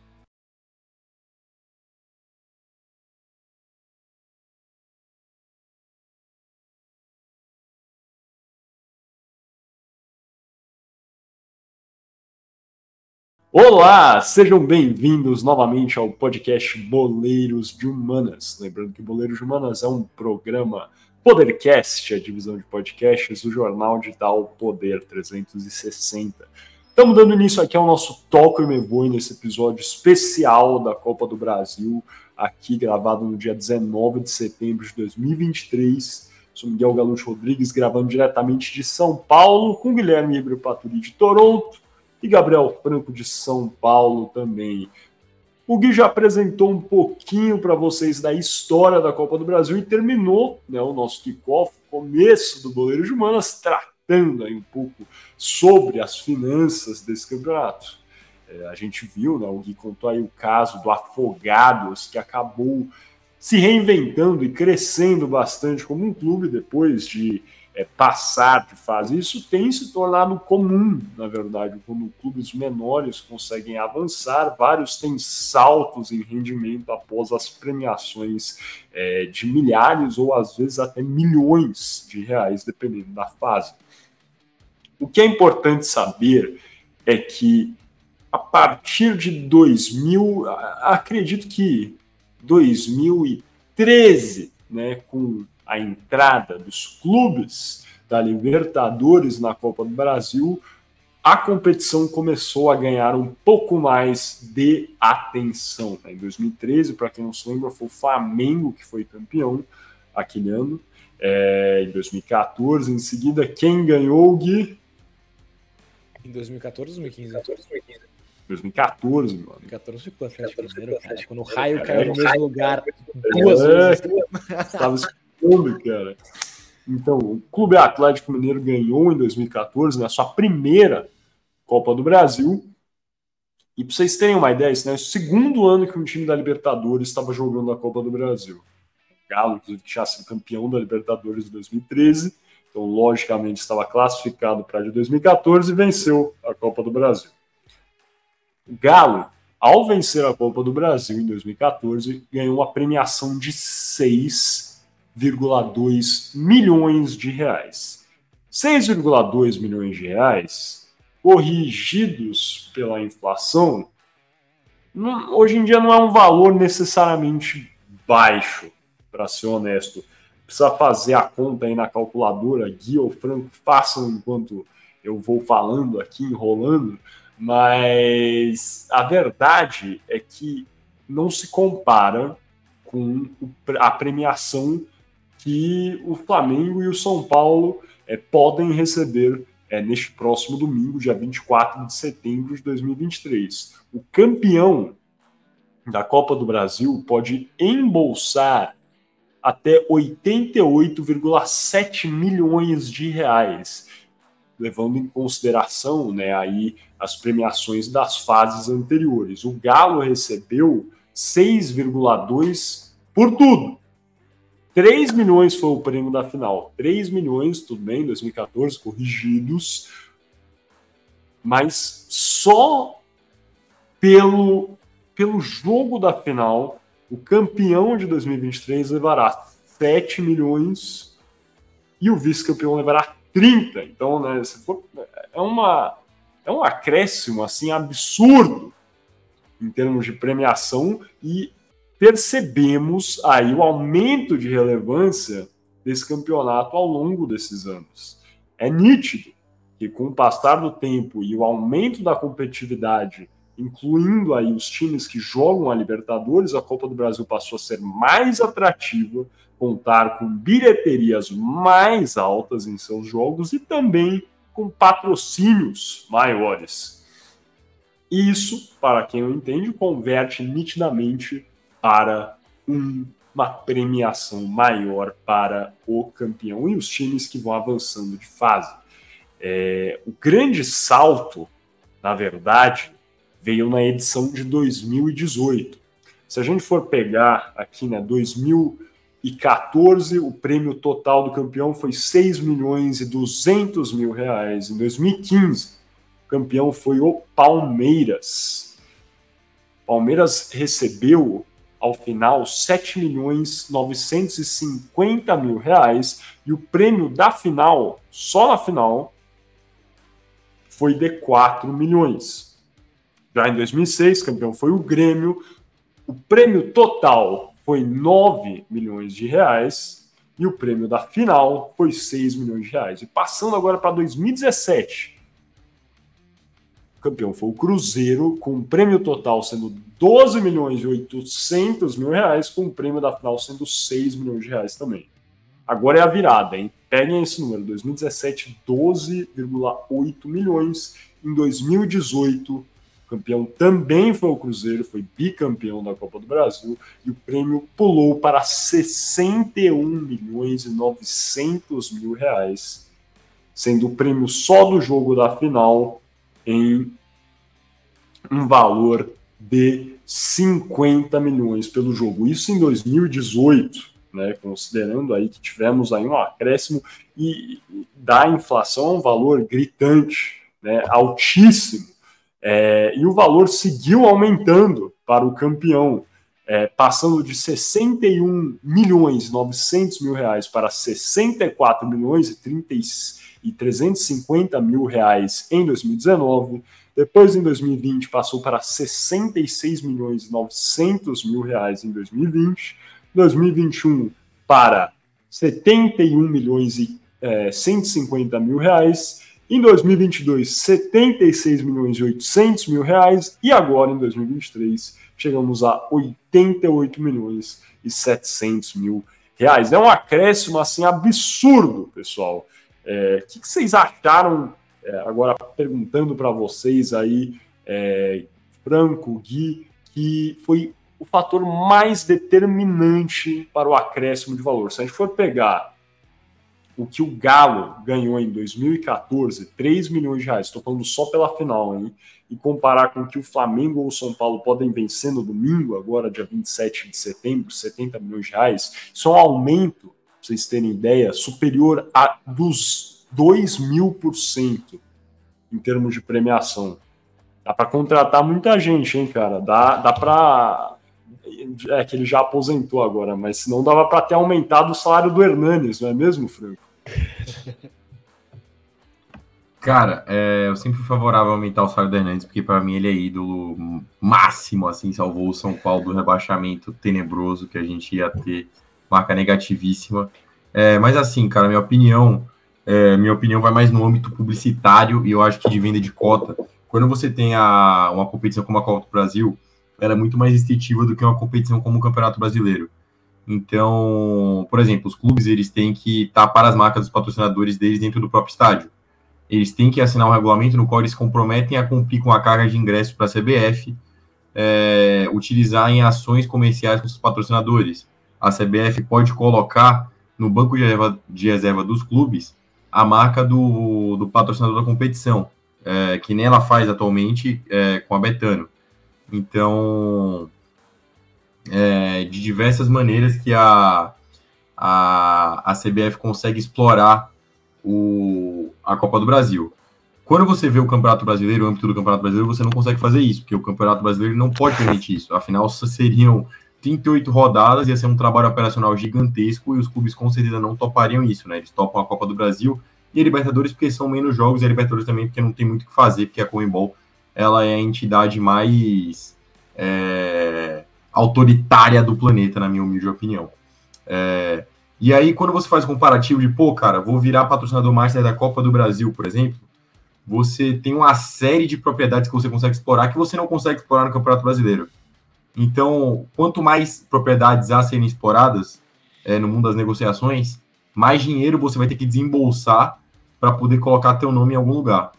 [SPEAKER 1] Olá, sejam bem-vindos novamente ao podcast Boleiros de Humanas. Lembrando que Boleiros de Humanas é um programa Podercast, a divisão de podcasts do jornal digital Poder 360. Estamos dando início aqui ao nosso Toco e Meboi nesse episódio especial da Copa do Brasil, aqui gravado no dia 19 de setembro de 2023. Sou Miguel Galucho Rodrigues, gravando diretamente de São Paulo, com Guilherme Ibro Paturi de Toronto e Gabriel Franco de São Paulo também. O Gui já apresentou um pouquinho para vocês da história da Copa do Brasil e terminou né, o nosso kickoff, começo do Boleiro de Humanas, tratando aí um pouco sobre as finanças desse campeonato. É, a gente viu, né, o Gui contou aí o caso do Afogados, que acabou se reinventando e crescendo bastante como um clube depois de é, passar de fase. Isso tem se tornado comum, na verdade, quando clubes menores conseguem avançar, vários têm saltos em rendimento após as premiações é, de milhares ou às vezes até milhões de reais, dependendo da fase. O que é importante saber é que a partir de 2000, acredito que 2013, né, com a entrada dos clubes da Libertadores na Copa do Brasil, a competição começou a ganhar um pouco mais de atenção. Em 2013, para quem não se lembra, foi o Flamengo que foi campeão aquele ano. É, em 2014, em seguida, quem ganhou, Gui?
[SPEAKER 2] Em 2014 ou 2015?
[SPEAKER 1] 2014, mano.
[SPEAKER 2] 2014 ficou Atlético Mineiro, cara. Quando o raio caiu no mesmo lugar duas é, vezes.
[SPEAKER 1] Estava cara. Então, o Clube Atlético Mineiro ganhou em 2014, na sua primeira Copa do Brasil. E para vocês terem uma ideia, esse é o segundo ano que um time da Libertadores estava jogando a Copa do Brasil. O Galo, inclusive, tinha sido campeão da Libertadores de 2013, então, logicamente, estava classificado para a de 2014 e venceu a Copa do Brasil. O Galo, ao vencer a Copa do Brasil em 2014, ganhou uma premiação de 6,2 milhões de reais. 6,2 milhões de reais, corrigidos pela inflação, não, hoje em dia não é um valor necessariamente baixo, para ser honesto. Precisa fazer a conta aí na calculadora, Gui ou Franco, façam enquanto eu vou falando aqui, enrolando, mas a verdade é que não se compara com a premiação que o Flamengo e o São Paulo é, podem receber é, neste próximo domingo, dia 24 de setembro de 2023. O campeão da Copa do Brasil pode embolsar até 88,7 milhões de reais levando em consideração né, aí as premiações das fases anteriores. O Galo recebeu 6,2 por tudo. 3 milhões foi o prêmio da final. 3 milhões, tudo bem, 2014, corrigidos. Mas só pelo, pelo jogo da final, o campeão de 2023 levará 7 milhões e o vice-campeão levará 30. Então, né, for, é, uma, é um acréscimo assim absurdo em termos de premiação e percebemos aí o aumento de relevância desse campeonato ao longo desses anos. É nítido que com o passar do tempo e o aumento da competitividade, incluindo aí os times que jogam a Libertadores, a Copa do Brasil passou a ser mais atrativa, contar com bilheterias mais altas em seus jogos e também com patrocínios maiores. Isso, para quem não entende, converte nitidamente para um, uma premiação maior para o campeão e os times que vão avançando de fase. É, o grande salto, na verdade, veio na edição de 2018. Se a gente for pegar aqui, né, 2000 2014, o prêmio total do campeão foi 6 milhões e 200 mil reais. Em 2015, o campeão foi o Palmeiras. Palmeiras recebeu, ao final, 7 milhões 950 mil reais e o prêmio da final, só na final, foi de 4 milhões. Já em 2006, campeão foi o Grêmio. O prêmio total foi 9 milhões de reais e o prêmio da final foi 6 milhões de reais. E passando agora para 2017, o campeão foi o Cruzeiro, com o prêmio total sendo 12 milhões e 800 mil reais, com o prêmio da final sendo 6 milhões de reais também. Agora é a virada, hein? Peguem esse número, 2017, 12,8 milhões. Em 2018, campeão também foi o Cruzeiro, foi bicampeão da Copa do Brasil, e o prêmio pulou para 61 milhões e 900 mil reais, sendo o prêmio só do jogo da final em um valor de 50 milhões pelo jogo. Isso em 2018, né, considerando aí que tivemos aí um acréscimo e da inflação um valor gritante, né, altíssimo. É, e o valor seguiu aumentando para o campeão, é, passando de 61 milhões 900 mil reais para 64 milhões e, 30 e 350 mil reais em 2019. Depois, em 2020, passou para 66 milhões e 900 mil reais em 2020. 2021 para 71 milhões e é, 150 mil reais Em 2022, 76 milhões e 800 mil reais. E agora, em 2023, chegamos a 88 milhões e 700 mil reais. É um acréscimo assim absurdo, pessoal. É, o que, vocês acharam? É, agora perguntando para vocês aí, é, Franco, Gui, que foi o fator mais determinante para o acréscimo de valor. Se a gente for pegar o que o Galo ganhou em 2014, 3 milhões de reais, estou falando só pela final, hein? e comparar com o que o Flamengo ou o São Paulo podem vencer no domingo, agora dia 27 de setembro, 70 milhões de reais, isso é um aumento, para vocês terem ideia, superior a dos 2 mil por cento em termos de premiação. Dá para contratar muita gente, hein, cara? Dá, dá para é que ele já aposentou agora, mas se não dava para ter aumentado o salário do Hernanes, não é mesmo, Franco?
[SPEAKER 3] Cara, é, eu sempre fui favorável a aumentar o salário do Hernandes, porque para mim ele é ídolo máximo, assim, salvou o São Paulo do rebaixamento tenebroso que a gente ia ter, marca negativíssima. É, mas assim, cara, minha opinião, é, minha opinião vai mais no âmbito publicitário e eu acho que de venda de cota. Quando você tem a, uma competição como a Copa do Brasil, ela é muito mais restritiva do que uma competição como o Campeonato Brasileiro. Então, por exemplo, os clubes eles têm que tapar as marcas dos patrocinadores deles dentro do próprio estádio. Eles têm que assinar um regulamento no qual eles comprometem a cumprir com a carga de ingresso para a CBF, é, utilizar em ações comerciais com seus patrocinadores. A CBF pode colocar no banco de reserva, de reserva dos clubes a marca do, do patrocinador da competição, é, que nem ela faz atualmente é, com a Betano. Então, é, de diversas maneiras que a, a, a CBF consegue explorar o, a Copa do Brasil. Quando você vê o Campeonato Brasileiro, o âmbito do Campeonato Brasileiro, você não consegue fazer isso, porque o Campeonato Brasileiro não pode permitir isso. Afinal, seriam 38 rodadas, ia ser um trabalho operacional gigantesco e os clubes com certeza não topariam isso, né? Eles topam a Copa do Brasil e a Libertadores porque são menos jogos, e a Libertadores também porque não tem muito o que fazer, porque a Comembol ela é a entidade mais é, autoritária do planeta, na minha humilde opinião. É, e aí, quando você faz comparativo de, pô, cara, vou virar patrocinador master da Copa do Brasil, por exemplo, você tem uma série de propriedades que você consegue explorar que você não consegue explorar no Campeonato Brasileiro. Então, quanto mais propriedades há serem exploradas é, no mundo das negociações, mais dinheiro você vai ter que desembolsar para poder colocar teu nome em algum lugar.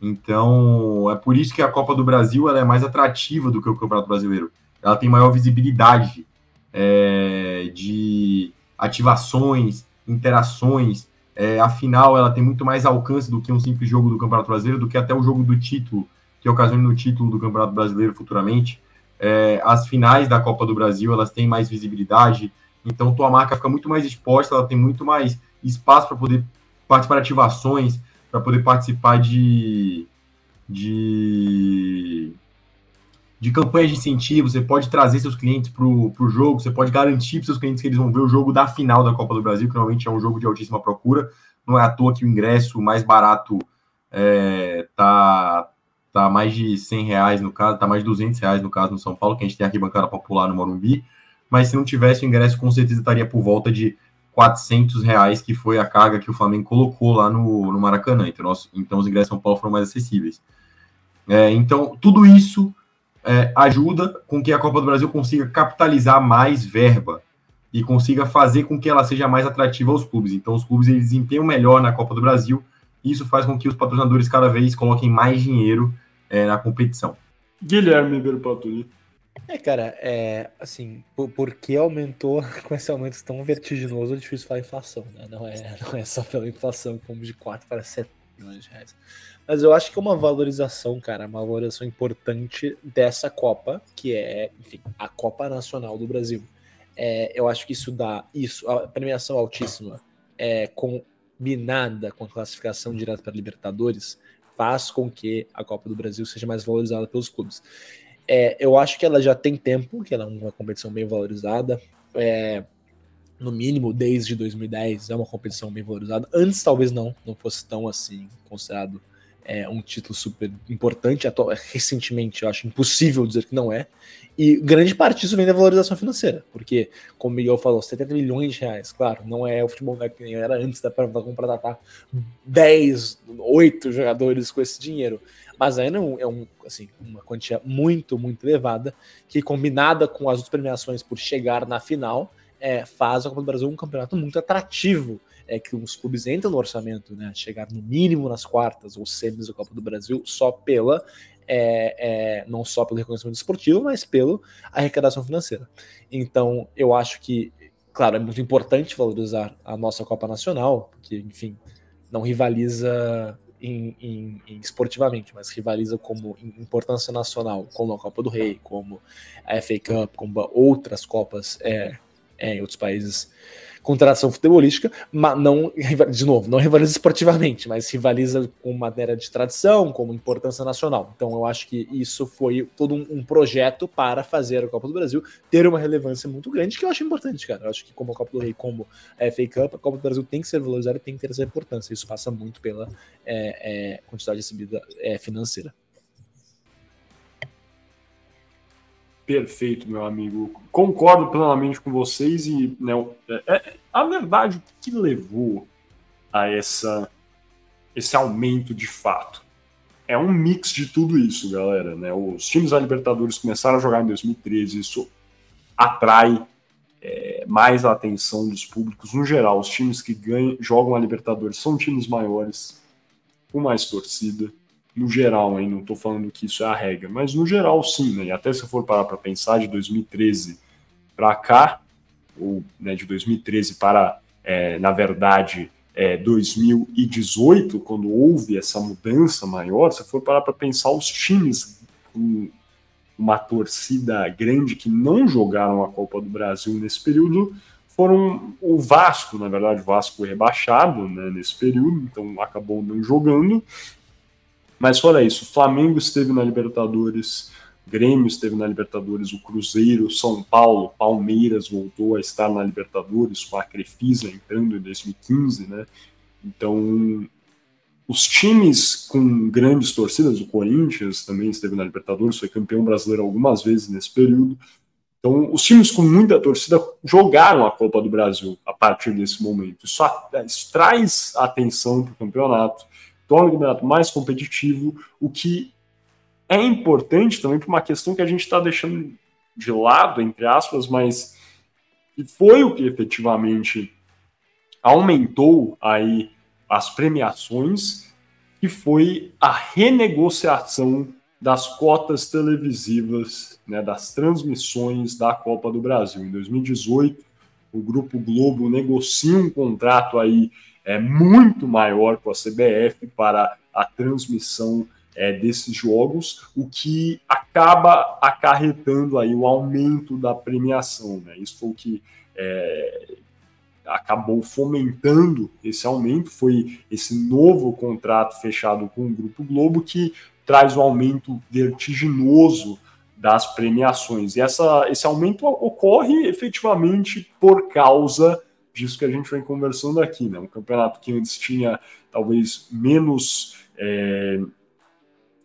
[SPEAKER 3] Então, é por isso que a Copa do Brasil ela é mais atrativa do que o Campeonato Brasileiro. Ela tem maior visibilidade é, de ativações, interações. É, afinal, ela tem muito mais alcance do que um simples jogo do Campeonato Brasileiro, do que até o jogo do título, que ocasiona no título do Campeonato Brasileiro futuramente. É, as finais da Copa do Brasil, elas têm mais visibilidade, então tua marca fica muito mais exposta, ela tem muito mais espaço para poder participar de ativações, para poder participar de, de, de campanhas de incentivo, você pode trazer seus clientes para o jogo, você pode garantir para seus clientes que eles vão ver o jogo da final da Copa do Brasil, que normalmente é um jogo de altíssima procura. Não é à toa que o ingresso mais barato é, tá, tá mais de 100 reais no caso, tá mais de 200 reais no caso no São Paulo, que a gente tem aqui bancada popular no Morumbi, mas se não tivesse o ingresso, com certeza estaria por volta de 400 reais, que foi a carga que o Flamengo colocou lá no, no Maracanã. Então, nós, então os ingressos São Paulo foram mais acessíveis. É, então, tudo isso é, ajuda com que a Copa do Brasil consiga capitalizar mais verba e consiga fazer com que ela seja mais atrativa aos clubes. Então, os clubes eles desempenham melhor na Copa do Brasil isso faz com que os patrocinadores cada vez coloquem mais dinheiro é, na competição.
[SPEAKER 1] Guilherme Ribeiro Paturi.
[SPEAKER 2] É, cara, é assim, por, porque aumentou com esse aumento tão vertiginoso, é difícil falar inflação, né? Não é, não é só pela inflação, como de 4 para 7 milhões de reais. Mas eu acho que é uma valorização, cara, uma valorização importante dessa Copa, que é, enfim, a Copa Nacional do Brasil. É, eu acho que isso dá, isso, a premiação altíssima, é, combinada com a classificação direta para Libertadores, faz com que a Copa do Brasil seja mais valorizada pelos clubes. É, eu acho que ela já tem tempo, que ela é uma competição bem valorizada. É, no mínimo, desde 2010, é uma competição bem valorizada. Antes, talvez não, não fosse tão assim considerado é um título super importante. Recentemente, eu acho impossível dizer que não é. E grande parte disso vem da valorização financeira, porque, como o Miguel falou, 70 milhões de reais, claro, não é o futebol que era antes da para contratar 10, 8 jogadores com esse dinheiro. Mas ainda é, um, é um, assim, uma quantia muito, muito elevada, que combinada com as outras premiações por chegar na final, é, faz a Copa do Brasil um campeonato muito atrativo é que os clubes entram no orçamento, né? Chegar no mínimo nas quartas ou semis da Copa do Brasil só pela é, é, não só pelo reconhecimento esportivo, mas pela arrecadação financeira. Então, eu acho que, claro, é muito importante valorizar a nossa Copa Nacional, porque, enfim, não rivaliza em, em, em, esportivamente, mas rivaliza como importância nacional, como a Copa do Rei, como a FA Cup, como outras Copas é, é, em outros países com tradição futebolística, mas não, de novo, não rivaliza esportivamente, mas rivaliza com matéria de tradição, como importância nacional. Então eu acho que isso foi todo um, um, projeto para fazer a Copa do Brasil ter uma relevância muito grande, que eu acho importante, cara. Eu acho que como a Copa do Rei, como a FA Cup, a Copa do Brasil tem que ser valorizada e tem que ter essa importância. Isso passa muito pela é, é, quantidade recebida é, financeira.
[SPEAKER 1] Perfeito, meu amigo. Concordo plenamente com vocês e né, é, é, a verdade que levou a essa esse aumento de fato é um mix de tudo isso, galera. Né? Os times da Libertadores começaram a jogar em 2013, isso atrai é, mais a atenção dos públicos no geral. Os times que ganham, jogam a Libertadores são times maiores, com mais torcida no geral, hein? não estou falando que isso é a regra, mas no geral sim, né? E até se for parar para pensar de 2013 para cá, ou né, de 2013 para, é, na verdade, é, 2018, quando houve essa mudança maior, se for parar para pensar os times com uma torcida grande que não jogaram a Copa do Brasil nesse período, foram o Vasco, na verdade, o Vasco rebaixado né, nesse período, então acabou não jogando, mas fora isso, Flamengo esteve na Libertadores, Grêmio esteve na Libertadores, o Cruzeiro, São Paulo, Palmeiras voltou a estar na Libertadores, com a Crefisa entrando em 2015, né? Então, os times com grandes torcidas, o Corinthians também esteve na Libertadores, foi campeão brasileiro algumas vezes nesse período. Então, os times com muita torcida jogaram a Copa do Brasil a partir desse momento. Isso, isso traz atenção para o campeonato torna o campeonato mais competitivo, o que é importante também para uma questão que a gente está deixando de lado, entre aspas, mas que foi o que efetivamente aumentou aí as premiações, que foi a renegociação das cotas televisivas, né, das transmissões da Copa do Brasil. Em 2018, o Grupo Globo negocia um contrato aí é, muito maior com a CBF para a transmissão é, desses jogos, o que acaba acarretando aí o aumento da premiação. Né? Isso foi o que é, acabou fomentando esse aumento, foi esse novo contrato fechado com o Grupo Globo que traz o um aumento vertiginoso das premiações. E essa, esse aumento ocorre efetivamente por causa disso que a gente vem conversando aqui, né? Um campeonato que antes tinha talvez menos é,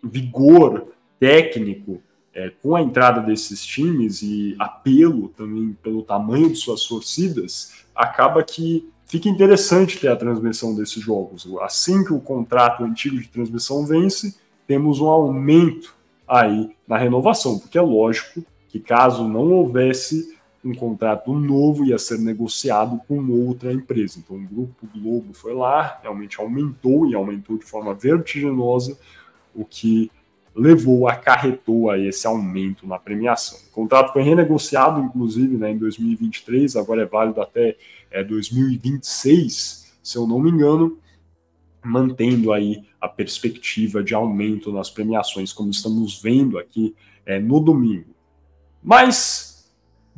[SPEAKER 1] vigor técnico é, com a entrada desses times e apelo também pelo tamanho de suas torcidas, acaba que fica interessante ter a transmissão desses jogos. Assim que o contrato antigo de transmissão vence, temos um aumento aí na renovação, porque é lógico que caso não houvesse um contrato novo ia ser negociado com outra empresa. Então o Grupo Globo foi lá, realmente aumentou e aumentou de forma vertiginosa, o que levou, acarretou a esse aumento na premiação. O contrato foi renegociado, inclusive, né, em 2023, agora é válido até é, 2026, se eu não me engano, mantendo aí a perspectiva de aumento nas premiações, como estamos vendo aqui é, no domingo. Mas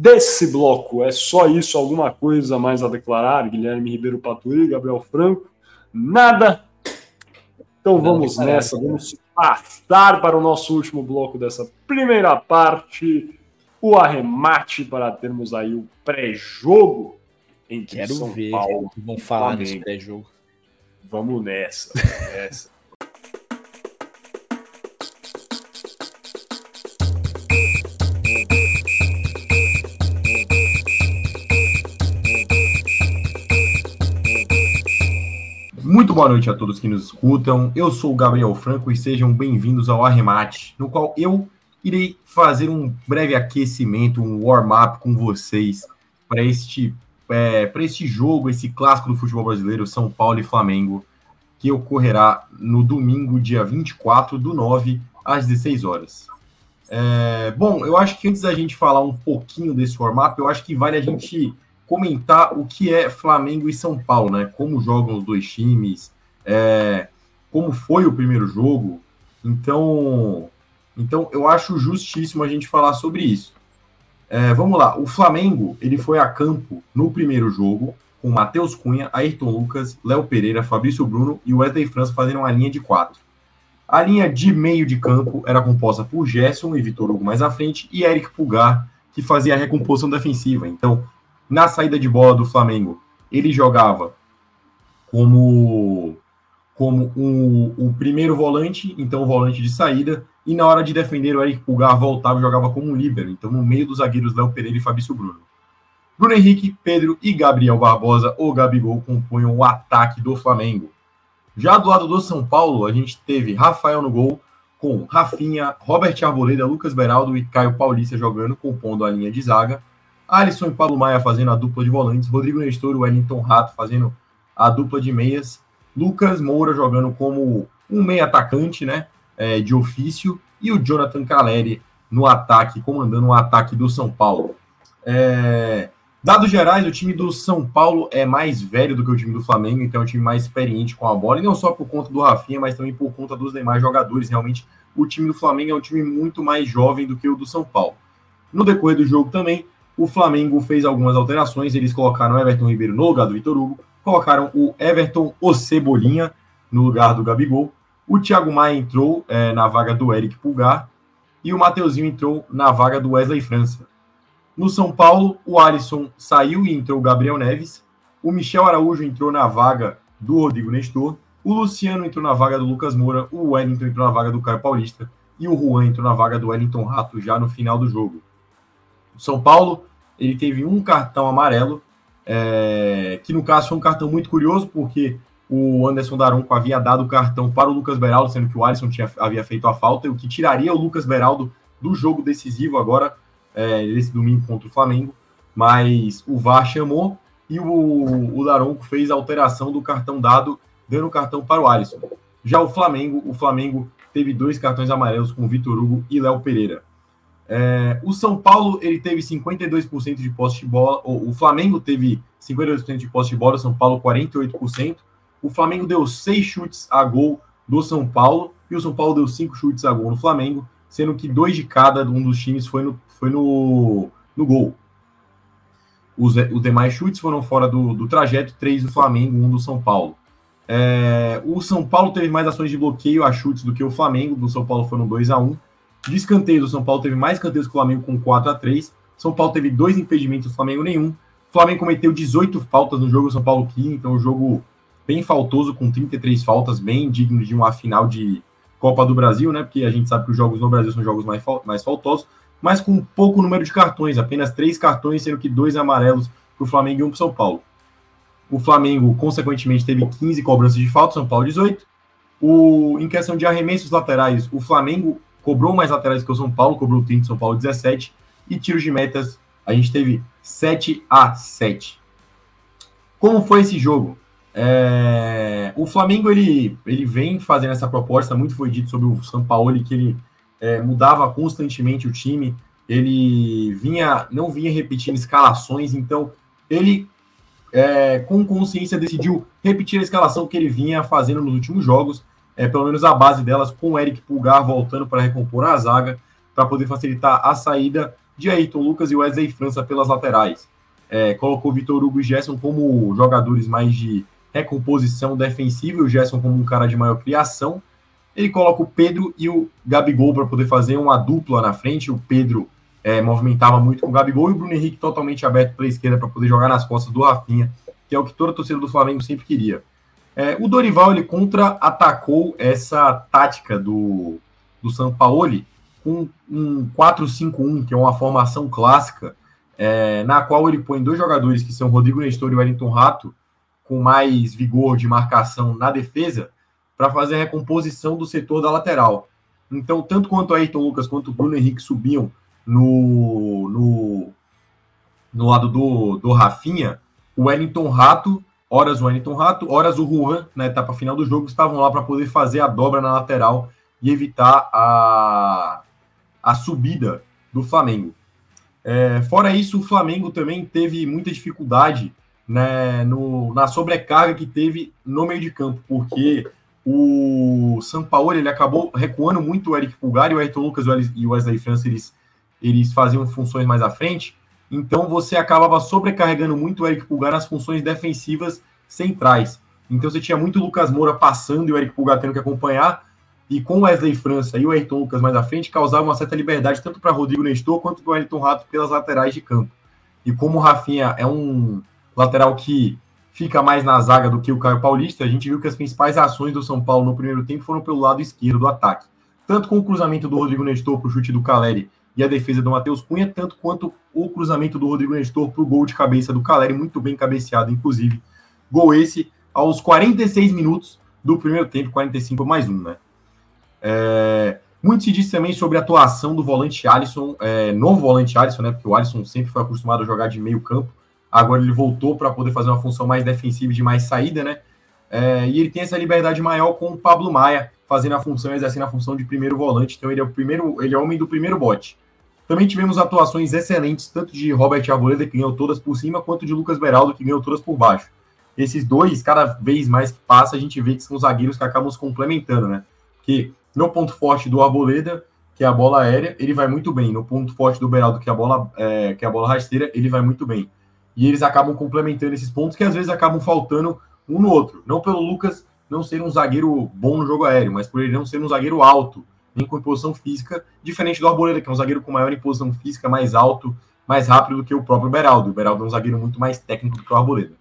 [SPEAKER 1] desse bloco. É só isso, alguma coisa mais a declarar? Guilherme Ribeiro Paturi, Gabriel Franco? Nada? Então Não, vamos nessa, vamos passar para o nosso último bloco dessa primeira parte, o arremate para termos aí o pré-jogo
[SPEAKER 2] entre Quero São ver Paulo. Vamos falar nesse pré-jogo.
[SPEAKER 1] Vamos nessa, vamos nessa.
[SPEAKER 3] Muito boa noite a todos que nos escutam. Eu sou o Gabriel Franco e sejam bem-vindos ao Arremate, no qual eu irei fazer um breve aquecimento, um warm-up com vocês para este, é, para este jogo, esse clássico do futebol brasileiro, São Paulo e Flamengo, que ocorrerá no domingo, dia 24 do 9, às 16 horas. É, bom, eu acho que antes da gente falar um pouquinho desse warm-up, eu acho que vale a gente comentar o que é Flamengo e São Paulo, né? Como jogam os dois times, é, como foi o primeiro jogo. Então, então eu acho justíssimo a gente falar sobre isso. É, vamos lá, o Flamengo ele foi a campo no primeiro jogo com Matheus Cunha, Ayrton Lucas, Léo Pereira, Fabrício Bruno e Wesley França fazendo uma linha de quatro. A linha de meio de campo era composta por Gerson e Vitor Hugo mais à frente e Eric Pulgar, que fazia a recomposição defensiva. Então, na saída de bola do Flamengo, ele jogava como como um, o primeiro volante, então o volante de saída, e na hora de defender o Eric Pulgar voltava e jogava como um líbero, então no meio dos zagueiros Léo Pereira e Fabrício Bruno. Bruno Henrique, Pedro e Gabriel Barbosa, ou Gabigol, compunham o ataque do Flamengo. Já do lado do São Paulo, a gente teve Rafael no gol, com Rafinha, Robert Arboleda, Lucas Beraldo e Caio Paulista jogando, compondo a linha de zaga. Alisson e Paulo Maia fazendo a dupla de volantes, Rodrigo Nestor e Wellington Rato fazendo a dupla de meias, Lucas Moura jogando como um meio atacante, né, é, de ofício, e o Jonathan Caleri no ataque, comandando o ataque do São Paulo. É, dados gerais, o time do São Paulo é mais velho do que o time do Flamengo, então é um time mais experiente com a bola, e não só por conta do Rafinha, mas também por conta dos demais jogadores. Realmente, o time do Flamengo é um time muito mais jovem do que o do São Paulo. No decorrer do jogo também, o Flamengo fez algumas alterações. Eles colocaram Everton Ribeiro no lugar do Vitor Hugo, colocaram o Everton o Cebolinha no lugar do Gabigol. O Thiago Maia entrou é, na vaga do Eric Pulgar e o Mateuzinho entrou na vaga do Wesley França. No São Paulo, o Alisson saiu e entrou o Gabriel Neves. O Michel Araújo entrou na vaga do Rodrigo Nestor. O Luciano entrou na vaga do Lucas Moura. O Wellington entrou na vaga do Caio Paulista. E o Juan entrou na vaga do Wellington Rato já no final do jogo. São Paulo ele teve um cartão amarelo, é, que no caso foi um cartão muito curioso, porque o Anderson Daronco havia dado o cartão para o Lucas Beraldo, sendo que o Alisson tinha, havia feito a falta, o que tiraria o Lucas Beraldo do jogo decisivo agora, é, esse domingo contra o Flamengo. Mas o VAR chamou e o, o Daronco fez a alteração do cartão dado, dando o cartão para o Alisson. Já o Flamengo, o Flamengo teve dois cartões amarelos com Vitor Hugo e Léo Pereira. É, o São Paulo ele teve 52% de posse de bola, o Flamengo teve 52% de posse de bola, o São Paulo 48%. O Flamengo deu seis chutes a gol do São Paulo e o São Paulo deu cinco chutes a gol no Flamengo, sendo que dois de cada um dos times foi no, foi no, no gol. Os, os demais chutes foram fora do, do trajeto, três do Flamengo, um do São Paulo. É, o São Paulo teve mais ações de bloqueio a chutes do que o Flamengo, do São Paulo foram 2 a 1 de escanteio, o São Paulo teve mais escanteios que o Flamengo com 4 a 3 São Paulo teve dois impedimentos, o Flamengo nenhum. O Flamengo cometeu 18 faltas no jogo, o São Paulo 15, então um jogo bem faltoso, com 33 faltas, bem digno de uma final de Copa do Brasil, né? Porque a gente sabe que os jogos no Brasil são jogos mais, mais faltosos, mas com pouco número de cartões, apenas três cartões, sendo que dois amarelos para o Flamengo e um para o São Paulo. O Flamengo, consequentemente, teve 15 cobranças de falta, São Paulo 18. O, em questão de arremessos laterais, o Flamengo cobrou mais laterais que o São Paulo, cobrou o 30 São Paulo 17, e tiros de metas, a gente teve 7 a 7. Como foi esse jogo? É... O Flamengo ele, ele vem fazendo essa proposta, muito foi dito sobre o São Paulo, que ele é, mudava constantemente o time, ele vinha não vinha repetindo escalações, então ele é, com consciência decidiu repetir a escalação que ele vinha fazendo nos últimos jogos é, pelo menos a base delas, com o Eric Pulgar voltando para recompor a zaga, para poder facilitar a saída de Ayrton Lucas e Wesley França pelas laterais. É, colocou Vitor Hugo e Gerson como jogadores mais de recomposição defensiva, e o Gerson como um cara de maior criação. Ele coloca o Pedro e o Gabigol para poder fazer uma dupla na frente. O Pedro é, movimentava muito com o Gabigol e o Bruno Henrique totalmente aberto pela esquerda para poder jogar nas costas do Rafinha, que é o que toda a torcida do Flamengo sempre queria. É, o Dorival ele contra-atacou essa tática do, do Sampaoli com um 4-5-1, que é uma formação clássica, é, na qual ele põe dois jogadores que são Rodrigo Nestor e Wellington Rato, com mais vigor de marcação na defesa para fazer a recomposição do setor da lateral. Então, tanto quanto Ayrton Lucas quanto o Bruno Henrique subiam no, no, no lado do, do Rafinha, o Wellington Rato, horas o Wellington Rato, horas o Juan, na etapa final do jogo, estavam lá para poder fazer a dobra na lateral e evitar a, a subida do Flamengo. É, fora isso, o Flamengo também teve muita dificuldade né, no, na sobrecarga que teve no meio de campo, porque o São Paulo ele acabou recuando muito o Eric Pulgar e o Ayrton Lucas e o Wesley França eles, eles faziam funções mais à frente, então você acabava sobrecarregando muito o Eric Pulgar nas funções defensivas centrais. Então você tinha muito o Lucas Moura passando e o Eric Pulgar tendo que acompanhar, e com o Wesley França e o Ayrton Lucas mais à frente, causava uma certa liberdade tanto para Rodrigo Nestor quanto para o Wellington Rato pelas laterais de campo. E como o Rafinha é um lateral que fica mais na zaga do que o Caio Paulista, a gente viu que as principais ações do São Paulo no primeiro tempo foram pelo lado esquerdo do ataque. Tanto com o cruzamento do Rodrigo Nestor para o chute do Caleri e a defesa do Matheus Cunha, tanto quanto o cruzamento do Rodrigo Nestor para o gol de cabeça do Caleri, muito bem cabeceado, inclusive. Gol esse aos 46 minutos do primeiro tempo, 45 mais um, né? É, muito se disse também sobre a atuação do volante Alisson, é, novo volante Alisson, né? Porque o Alisson sempre foi acostumado a jogar de meio campo. Agora ele voltou para poder fazer uma função mais defensiva e de mais saída, né? É, e ele tem essa liberdade maior com o Pablo Maia, fazendo a função, exercendo a função de primeiro volante. Então ele é o primeiro, ele é o homem do primeiro bote. Também tivemos atuações excelentes, tanto de Robert Arboleda, que ganhou todas por cima, quanto de Lucas Beraldo, que ganhou todas por baixo. Esses dois, cada vez mais que passa, a gente vê que são zagueiros que acabam se complementando, né? Que no ponto forte do Arboleda, que é a bola aérea, ele vai muito bem. No ponto forte do Beraldo, que é a bola, é, que é a bola rasteira, ele vai muito bem. E eles acabam complementando esses pontos que às vezes acabam faltando um no outro. Não pelo Lucas não ser um zagueiro bom no jogo aéreo, mas por ele não ser um zagueiro alto, nem com imposição física, diferente do Arboleda, que é um zagueiro com maior imposição física, mais alto, mais rápido do que o próprio Beraldo. O Beraldo é um zagueiro muito mais técnico do que o Arboleda.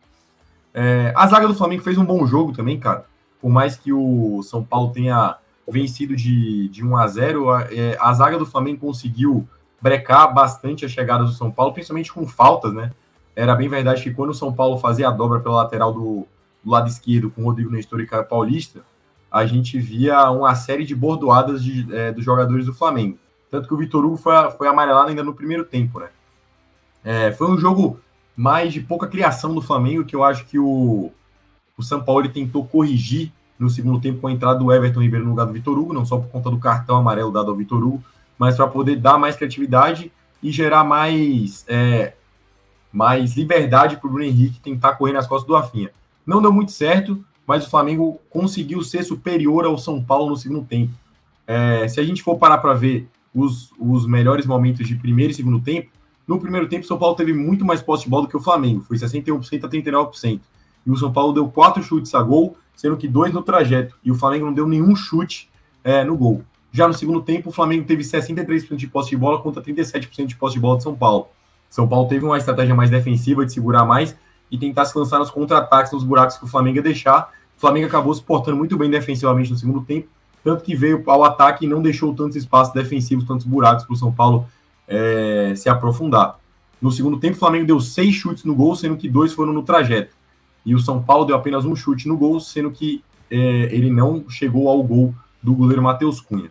[SPEAKER 3] É, a zaga do Flamengo fez um bom jogo também, cara. Por mais que o São Paulo tenha vencido de, de 1 a 0 a, é, a zaga do Flamengo conseguiu brecar bastante a chegada do São Paulo, principalmente com faltas, né? Era bem verdade que quando o São Paulo fazia a dobra pela lateral do, do lado esquerdo com o Rodrigo Nestor e Caio Paulista, a gente via uma série de bordoadas de, é, dos jogadores do Flamengo. Tanto que o Vitor Hugo foi, foi amarelado ainda no primeiro tempo, né? É, foi um jogo mais de pouca criação do Flamengo, que eu acho que o, o São Paulo tentou corrigir no segundo tempo com a entrada do Everton Ribeiro no lugar do Vitor Hugo, não só por conta do cartão amarelo dado ao Vitor Hugo, mas para poder dar mais criatividade e gerar mais, é, mais liberdade para o Bruno Henrique tentar correr nas costas do Rafinha. Não deu muito certo, mas o Flamengo conseguiu ser superior ao São Paulo no segundo tempo. É, se a gente for parar para ver os, os melhores momentos de primeiro e segundo tempo, no primeiro tempo o São Paulo teve muito mais posse de bola do que o Flamengo, foi 61% a 39%. E o São Paulo deu quatro chutes a gol sendo que dois no trajeto, e o Flamengo não deu nenhum chute é, no gol. Já no segundo tempo, o Flamengo teve 63% de posse de bola contra 37% de posse de bola de São Paulo. São Paulo teve uma estratégia mais defensiva de segurar mais e tentar se lançar nos contra-ataques, nos buracos que o Flamengo ia deixar. O Flamengo acabou se portando muito bem defensivamente no segundo tempo, tanto que veio ao ataque e não deixou tantos espaços defensivos, tantos buracos para o São Paulo é, se aprofundar. No segundo tempo, o Flamengo deu seis chutes no gol, sendo que dois foram no trajeto e o São Paulo deu apenas um chute no gol, sendo que é, ele não chegou ao gol do goleiro Matheus Cunha.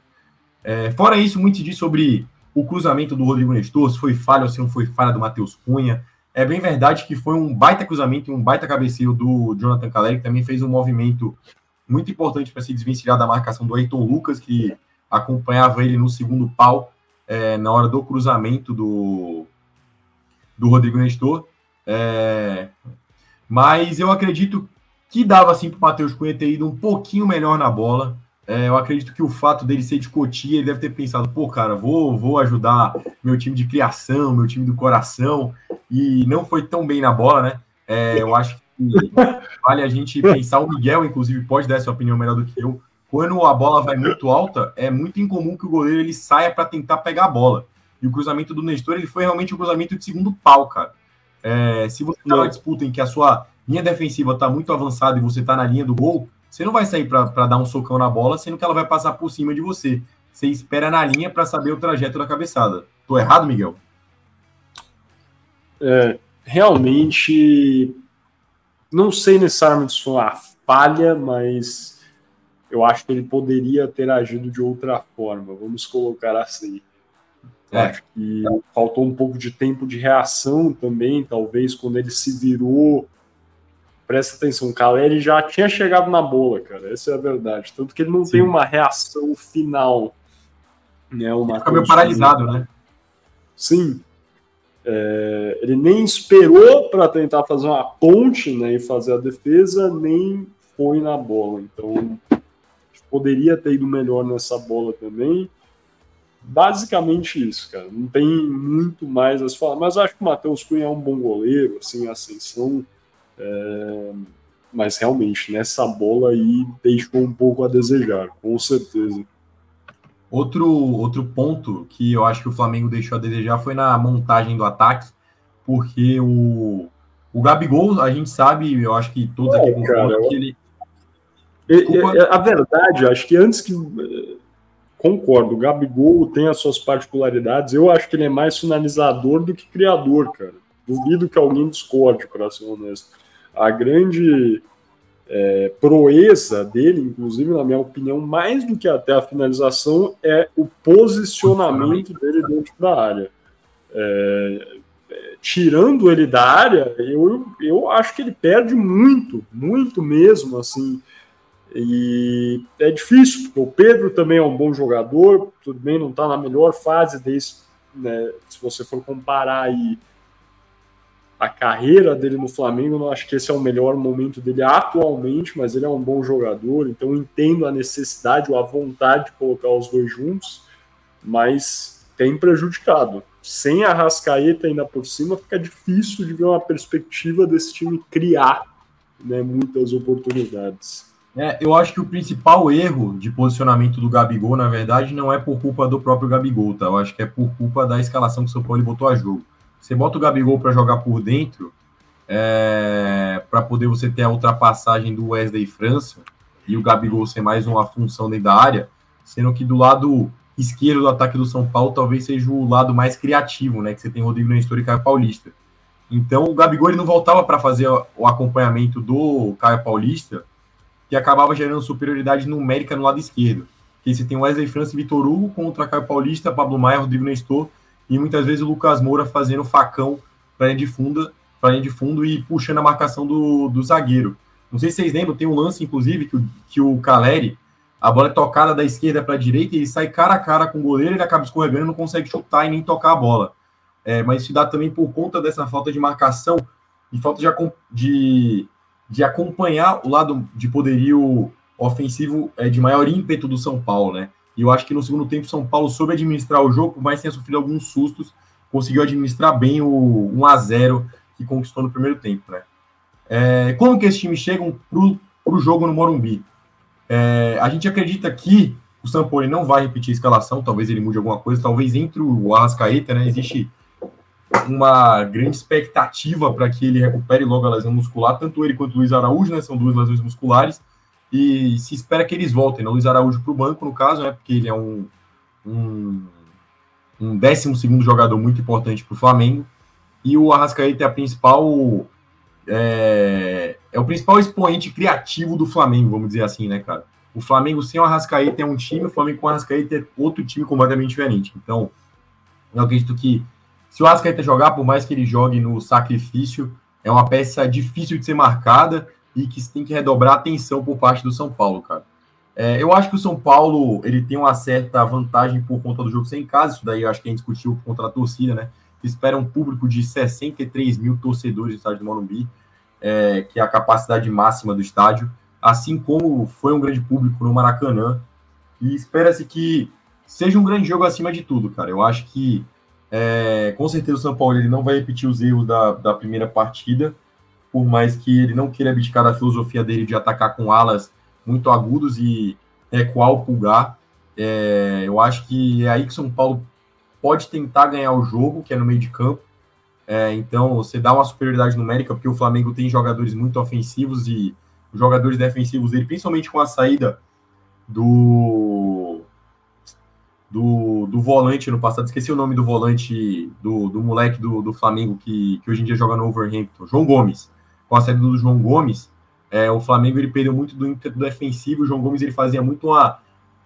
[SPEAKER 3] É, fora isso, muito se diz sobre o cruzamento do Rodrigo Nestor, se foi falha ou se não foi falha do Matheus Cunha. É bem verdade que foi um baita cruzamento um baita cabeceio do Jonathan Caleri, que também fez um movimento muito importante para se desvencilhar da marcação do Ayrton Lucas, que acompanhava ele no segundo pau é, na hora do cruzamento do, do Rodrigo Nestor. É, mas eu acredito que dava assim para o Matheus Cunha ter ido um pouquinho melhor na bola. É, eu acredito que o fato dele ser de Cotia, ele deve ter pensado, pô, cara, vou, vou ajudar meu time de criação, meu time do coração, e não foi tão bem na bola, né? É, eu acho que vale a gente pensar, o Miguel, inclusive, pode dar essa opinião melhor do que eu. Quando a bola vai muito alta, é muito incomum que o goleiro ele saia para tentar pegar a bola. E o cruzamento do Nestor, ele foi realmente um cruzamento de segundo pau, cara. É, se você está numa disputa em que a sua linha defensiva está muito avançada e você está na linha do gol, você não vai sair para dar um socão na bola, sendo que ela vai passar por cima de você. Você espera na linha para saber o trajeto da cabeçada. Tô errado, Miguel?
[SPEAKER 1] É, realmente não sei necessariamente se foi uma falha, mas eu acho que ele poderia ter agido de outra forma, vamos colocar assim. É. Acho que faltou um pouco de tempo de reação também, talvez, quando ele se virou. Presta atenção, o Caleri já tinha chegado na bola, cara. Essa é a verdade. Tanto que ele não Sim. tem uma reação final.
[SPEAKER 3] Né, uma ele fica meio paralisado, né?
[SPEAKER 1] Sim. É, ele nem esperou para tentar fazer uma ponte né, e fazer a defesa, nem foi na bola. Então, poderia ter ido melhor nessa bola também basicamente isso, cara. Não tem muito mais a se falar. Mas acho que o Matheus Cunha é um bom goleiro, assim, ascensão. É... Mas realmente, nessa bola aí deixou um pouco a desejar, com certeza.
[SPEAKER 3] Outro, outro ponto que eu acho que o Flamengo deixou a desejar foi na montagem do ataque, porque o, o Gabigol, a gente sabe, eu acho que todos aqui concordam que ele.
[SPEAKER 1] Desculpa. A verdade, acho que antes que concordo, o Gabigol tem as suas particularidades. Eu acho que ele é mais finalizador do que criador, cara. Duvido que alguém discorde, para ser honesto. A grande é, proeza dele, inclusive, na minha opinião, mais do que até a finalização, é o posicionamento dele dentro da área. É, é, tirando ele da área, eu, eu acho que ele perde muito, muito mesmo, assim. E é difícil, porque o Pedro também é um bom jogador, tudo bem, não está na melhor fase desse, né, se você for comparar aí a carreira dele no Flamengo, não acho que esse é o melhor momento dele atualmente, mas ele é um bom jogador, então entendo a necessidade ou a vontade de colocar os dois juntos, mas tem prejudicado. Sem a Rascaeta ainda por cima, fica difícil de ver uma perspectiva desse time criar né, muitas oportunidades.
[SPEAKER 3] É, eu acho que o principal erro de posicionamento do Gabigol, na verdade, não é por culpa do próprio Gabigol, tá? Eu acho que é por culpa da escalação que o São Paulo botou a jogo. Você bota o Gabigol para jogar por dentro, é, para poder você ter a ultrapassagem do Wesley França e o Gabigol ser mais uma função dentro da área, sendo que do lado esquerdo do ataque do São Paulo talvez seja o lado mais criativo, né? Que você tem Rodrigo Nestor e Caio Paulista. Então o Gabigol ele não voltava para fazer o acompanhamento do Caio Paulista que acabava gerando superioridade numérica no lado esquerdo. Que você tem Wesley França e Vitor Hugo contra Caio Paulista, Pablo Maia, Rodrigo Nestor e muitas vezes o Lucas Moura fazendo facão para linha para linha de fundo e puxando a marcação do, do zagueiro. Não sei se vocês lembram, tem um lance inclusive que o, que o Caleri, a bola é tocada da esquerda para a direita e ele sai cara a cara com o goleiro, ele acaba escorregando, não consegue chutar e nem tocar a bola. É, mas isso dá também por conta dessa falta de marcação e falta de, de de acompanhar o lado de poderio ofensivo é, de maior ímpeto do São Paulo, né? E eu acho que no segundo tempo São Paulo soube administrar o jogo, mais tenha sofrido alguns sustos, conseguiu administrar bem o 1 a 0 que conquistou no primeiro tempo, né? É, como que esses times chegam para o jogo no Morumbi? É, a gente acredita que o Paulo não vai repetir a escalação, talvez ele mude alguma coisa, talvez entre o Arrascaeta, né? Existe uma grande expectativa para que ele recupere logo a lesão muscular, tanto ele quanto o Luiz Araújo, né? São duas lesões musculares, e se espera que eles voltem, né? O Luiz Araújo para o banco, no caso, né? Porque ele é um, um, um décimo segundo jogador muito importante para o Flamengo, e o Arrascaeta é a principal. É, é o principal expoente criativo do Flamengo, vamos dizer assim, né, cara? O Flamengo sem o Arrascaeta é um time, o Flamengo com o Arrascaeta é outro time completamente diferente. Então, eu acredito que se o Ascaeta jogar, por mais que ele jogue no sacrifício, é uma peça difícil de ser marcada e que tem que redobrar atenção por parte do São Paulo, cara. É, eu acho que o São Paulo ele tem uma certa vantagem por conta do jogo sem casa, isso daí acho que a gente discutiu contra a torcida, né? Espera um público de 63 mil torcedores no estádio do Morumbi, é, que é a capacidade máxima do estádio, assim como foi um grande público no Maracanã. E espera-se que seja um grande jogo acima de tudo, cara. Eu acho que é, com certeza o São Paulo ele não vai repetir os erros da, da primeira partida, por mais que ele não queira abdicar da filosofia dele de atacar com alas muito agudos e recuar o pulgar. É, eu acho que é aí que São Paulo pode tentar ganhar o jogo, que é no meio de campo. É, então, você dá uma superioridade numérica, porque o Flamengo tem jogadores muito ofensivos e os jogadores defensivos dele, principalmente com a saída do do, do volante no passado, esqueci o nome do volante do, do moleque do, do Flamengo que, que hoje em dia joga no Overhampton, João Gomes. Com a saída do João Gomes, é, o Flamengo ele perdeu muito do ímpeto defensivo, o João Gomes ele fazia muito uma,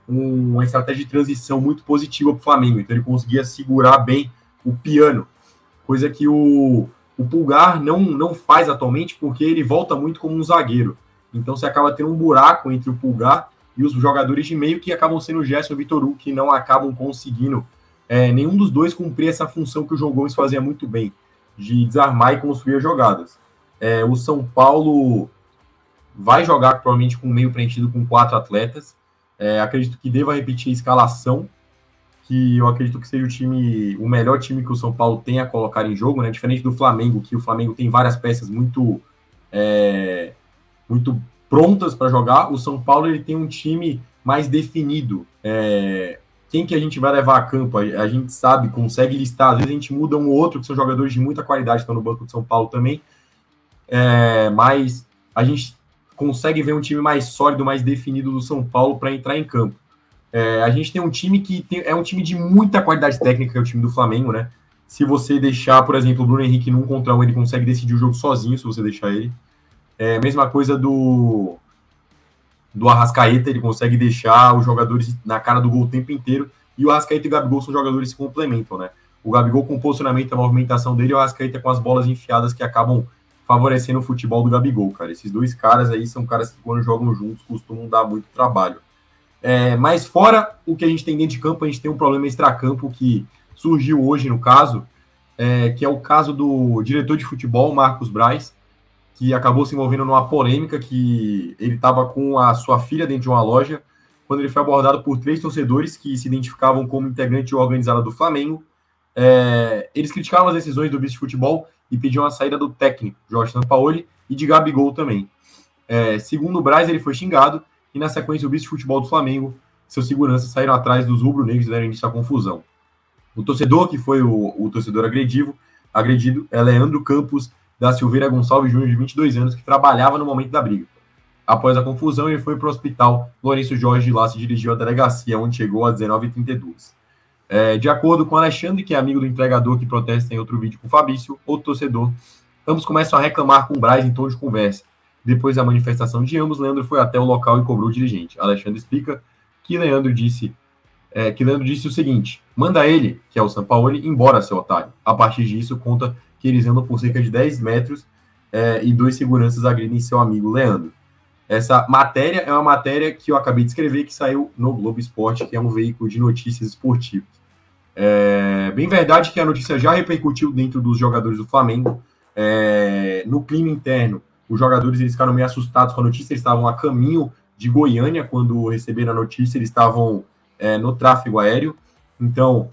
[SPEAKER 3] uma estratégia de transição muito positiva para o Flamengo, então ele conseguia segurar bem o piano, coisa que o, o Pulgar não, não faz atualmente porque ele volta muito como um zagueiro. Então você acaba tendo um buraco entre o Pulgar e os jogadores de meio que acabam sendo o Gerson e o Vitor Hugo, que não acabam conseguindo é, nenhum dos dois cumprir essa função que o João Gomes fazia muito bem, de desarmar e construir jogadas. É, o São Paulo vai jogar provavelmente com meio preenchido com quatro atletas. É, acredito que deva repetir a escalação, que eu acredito que seja o time, o melhor time que o São Paulo tem a colocar em jogo, né? Diferente do Flamengo, que o Flamengo tem várias peças muito, é, muito prontas para jogar. O São Paulo ele tem um time mais definido. É, quem que a gente vai levar a campo? A, gente sabe, consegue listar. Às vezes a gente muda um ou outro, que são jogadores de muita qualidade, estão no banco de São Paulo também. É, mas a gente consegue ver um time mais sólido, mais definido do São Paulo para entrar em campo. É, a gente tem um time que tem, é um time de muita qualidade técnica, que é o time do Flamengo, né? Se você deixar, por exemplo, o Bruno Henrique num contra um, ele consegue decidir o jogo sozinho, se você deixar ele. É, mesma coisa do do Arrascaeta, ele consegue deixar os jogadores na cara do gol o tempo inteiro. E o Arrascaeta e o Gabigol são jogadores que se complementam, né? O Gabigol com o posicionamento, a movimentação dele, e o Arrascaeta com as bolas enfiadas que acabam favorecendo o futebol do Gabigol, cara. Esses dois caras aí são caras que, quando jogam juntos, costumam dar muito trabalho. É, mas fora o que a gente tem dentro de campo, a gente tem um problema extracampo que surgiu hoje, no caso, é, que é o caso do diretor de futebol, Marcos Braz, que acabou se envolvendo numa polêmica que ele estava com a sua filha dentro de uma loja, quando ele foi abordado por três torcedores que se identificavam como integrante organizada do Flamengo. É, eles criticavam as decisões do vice de futebol e pediam a saída do técnico, Jorge Sampaoli, e de Gabigol também. É, segundo o Braz, ele foi xingado e, na sequência, o vice de futebol do Flamengo, seus seguranças saíram atrás dos rubro-negros e deram início à confusão. O torcedor, que foi o, o torcedor agredido, agredido, é Leandro Campos da Silveira Gonçalves Júnior, de 22 anos, que trabalhava no momento da briga. Após a confusão, ele foi para o hospital. Lourenço Jorge de lá se dirigiu à delegacia, onde chegou às 19h32. É, de acordo com Alexandre, que é amigo do entregador que protesta em outro vídeo com o Fabrício, outro torcedor, ambos começam a reclamar com o Braz em tom de conversa. Depois da manifestação de ambos, Leandro foi até o local e cobrou o dirigente. Alexandre explica que Leandro disse é, que Leandro disse o seguinte: manda ele, que é o Sampaoli, embora, seu otário. A partir disso, conta que eles andam por cerca de 10 metros é, e dois seguranças agridem seu amigo Leandro. Essa matéria é uma matéria que eu acabei de escrever, que saiu no Globo Esporte, que é um veículo de notícias esportivas. É bem verdade que a notícia já repercutiu dentro dos jogadores do Flamengo. É, no clima interno, os jogadores eles ficaram meio assustados com a notícia, eles estavam a caminho de Goiânia quando receberam a notícia, eles estavam é, no tráfego aéreo. Então,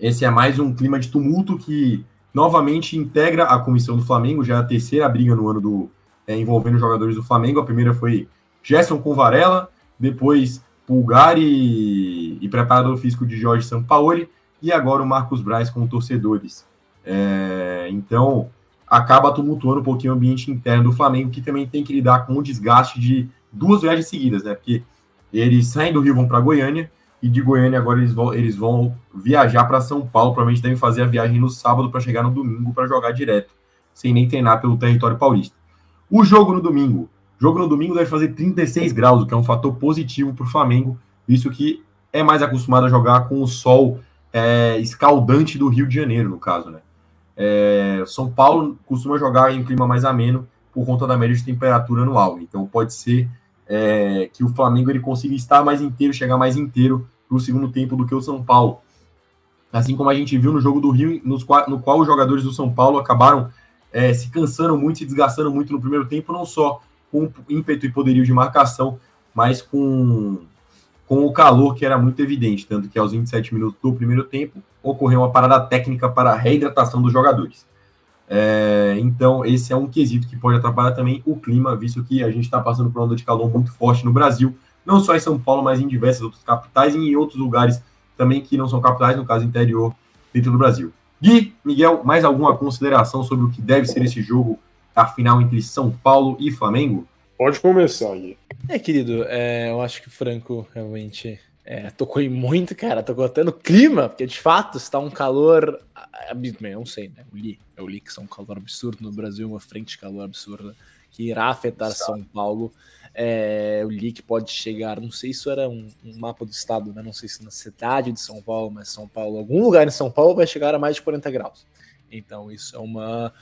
[SPEAKER 3] esse é mais um clima de tumulto que novamente integra a comissão do Flamengo, já é a terceira briga no ano do é, envolvendo jogadores do Flamengo. A primeira foi Gerson com Varela, depois Pulgar e, e preparador físico de Jorge Sampaoli, e agora o Marcos Braz com torcedores. É, então, acaba tumultuando um pouquinho o ambiente interno do Flamengo, que também tem que lidar com o desgaste de duas viagens seguidas, né? Porque eles saem do Rio, vão para Goiânia, e de Goiânia agora eles vão, eles vão viajar para São Paulo. Provavelmente devem fazer a viagem no sábado para chegar no domingo para jogar direto, sem nem treinar pelo território paulista. O jogo no domingo. Jogo no domingo deve fazer 36 graus, o que é um fator positivo para o Flamengo, visto que é mais acostumado a jogar com o sol é, escaldante do Rio de Janeiro, no caso, né? É, São Paulo costuma jogar em clima mais ameno por conta da média de temperatura anual. Então pode ser é, que o Flamengo ele consiga estar mais inteiro, chegar mais inteiro para o segundo tempo do que o São Paulo. Assim como a gente viu no jogo do Rio, nos, no qual os jogadores do São Paulo acabaram é, se cansando muito, se desgastando muito no primeiro tempo, não só com ímpeto e poderio de marcação, mas com, com o calor que era muito evidente. Tanto que aos 27 minutos do primeiro tempo ocorreu uma parada técnica para a reidratação dos jogadores. É, então, esse é um quesito que pode atrapalhar também o clima, visto que a gente está passando por uma onda de calor muito forte no Brasil, não só em São Paulo, mas em diversas outras capitais e em outros lugares também que não são capitais, no caso interior, dentro do Brasil. Gui, Miguel, mais alguma consideração sobre o que deve ser esse jogo, a final entre São Paulo e Flamengo?
[SPEAKER 1] Pode começar, Gui.
[SPEAKER 2] É, querido, é, eu acho que o Franco realmente é, tocou em muito, cara, tocou até no clima, porque de fato está um calor eu não sei, né? Eu li, eu li que são um calor absurdo no Brasil, uma frente de calor absurda que irá afetar São Paulo. É, eu li que pode chegar, não sei se isso era um, um, mapa do estado, né? Não sei se na cidade de São Paulo, mas São Paulo, algum lugar em São Paulo vai chegar a mais de 40 graus. Então, isso é uma,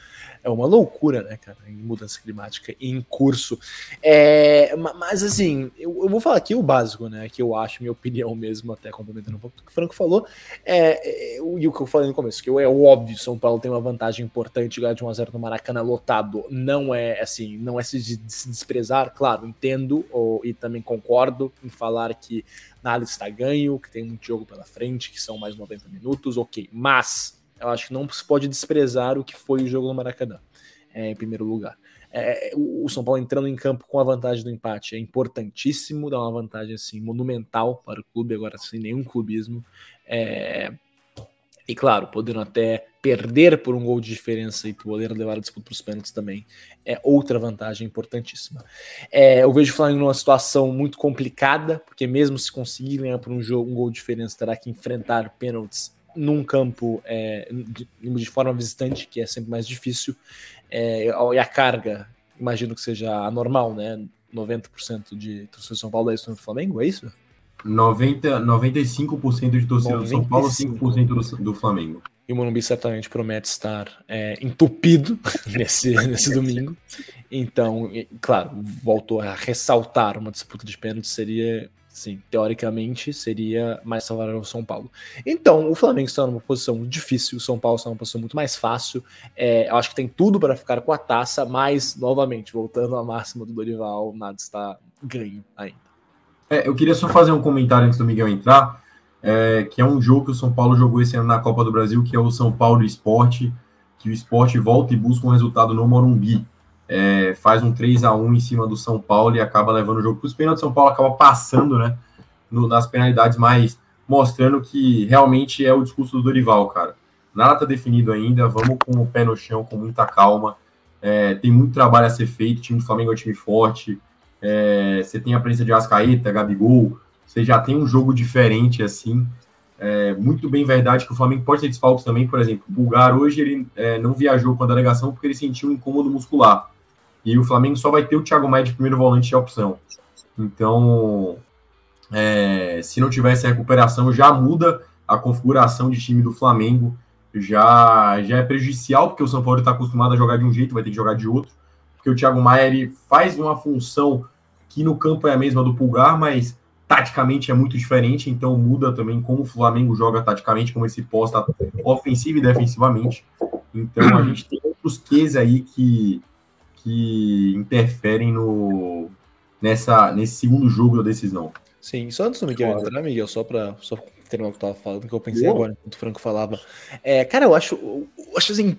[SPEAKER 2] é uma loucura, né, cara, em mudança climática em curso. É, mas, assim, eu, eu, vou falar aqui o básico, né, que eu acho, minha opinião mesmo, até complementando um pouco do que o Franco falou, é, é, e o que eu falei no começo, que é óbvio, São Paulo tem uma vantagem importante, ganhar de 1x0 no Maracanã lotado, não é, assim, não é se, se desprezar, claro, entendo ou, e também concordo em falar que nada está ganho, que tem muito jogo pela frente, que são mais 90 minutos, ok, mas eu acho que não se pode desprezar o que foi o jogo no Maracanã, é, em primeiro lugar. É, o São Paulo entrando em campo com a vantagem do empate é importantíssimo, dá uma vantagem assim monumental para o clube, agora sem nenhum clubismo. É, e claro, podendo até perder por um gol de diferença e poder levar a disputa para os pênaltis também é outra vantagem importantíssima. É, eu vejo o Flamengo numa situação muito complicada, porque mesmo se conseguir ganhar por um jogo, um gol de diferença, terá que enfrentar pênaltis num campo é, de, de, forma visitante, que é sempre mais difícil, é, e a carga, imagino que seja anormal, né? 90% de torcedor de São Paulo é isso no Flamengo, é isso?
[SPEAKER 3] 90, 95% de torcedor do São Paulo, 5% do, do Flamengo.
[SPEAKER 2] E o Morumbi certamente promete estar é, entupido nesse, nesse domingo. Então, claro, voltou a ressaltar uma disputa de pênalti, seria Sim, teoricamente seria mais favorável ao São Paulo. Então, o Flamengo está numa posição difícil, o São Paulo está numa posição muito mais fácil. É, eu acho que tem tudo para ficar com a taça, mas, novamente, voltando à máxima do Dorival, nada está ganho ainda.
[SPEAKER 3] É, eu queria só fazer um comentário antes do Miguel entrar, é, que é um jogo que o São Paulo jogou esse ano na Copa do Brasil, que é o São Paulo Esporte, que o esporte volta e busca um resultado no Morumbi é, faz um 3 a 1 em cima do São Paulo e acaba levando o jogo para os pênaltis. São Paulo acaba passando né, no, nas penalidades, mas mostrando que realmente é o discurso do Dorival, cara. Nada está definido ainda, vamos com o pé no chão, com muita calma. É, tem muito trabalho a ser feito, o time do Flamengo é um time forte. É, você tem a presença de Ascaeta, Gabigol, você já tem um jogo diferente assim. É muito bem verdade que o Flamengo pode ter desfalques também, por exemplo, o Bulgar hoje ele é, não viajou com a delegação porque ele sentiu um incômodo muscular. E o Flamengo só vai ter o Thiago Maia de primeiro volante de opção. Então, é, se não tiver essa recuperação, já muda a configuração de time do Flamengo. Já, já é prejudicial, porque o São Paulo está acostumado a jogar de um jeito, vai ter que jogar de outro. Porque o Thiago Maia ele faz uma função que no campo é a mesma do Pulgar, mas taticamente é muito diferente, então muda também como o Flamengo joga taticamente, como ele se posta ofensivo e defensivamente. Então a gente tem outros quês aí que que interferem no, nessa, nesse segundo jogo da decisão.
[SPEAKER 2] Sim, só antes do Miguel claro. entrar, Miguel, só para só terminar o que eu tava falando, que eu pensei agora, enquanto o Franco falava. É, cara, eu acho, eu acho assim,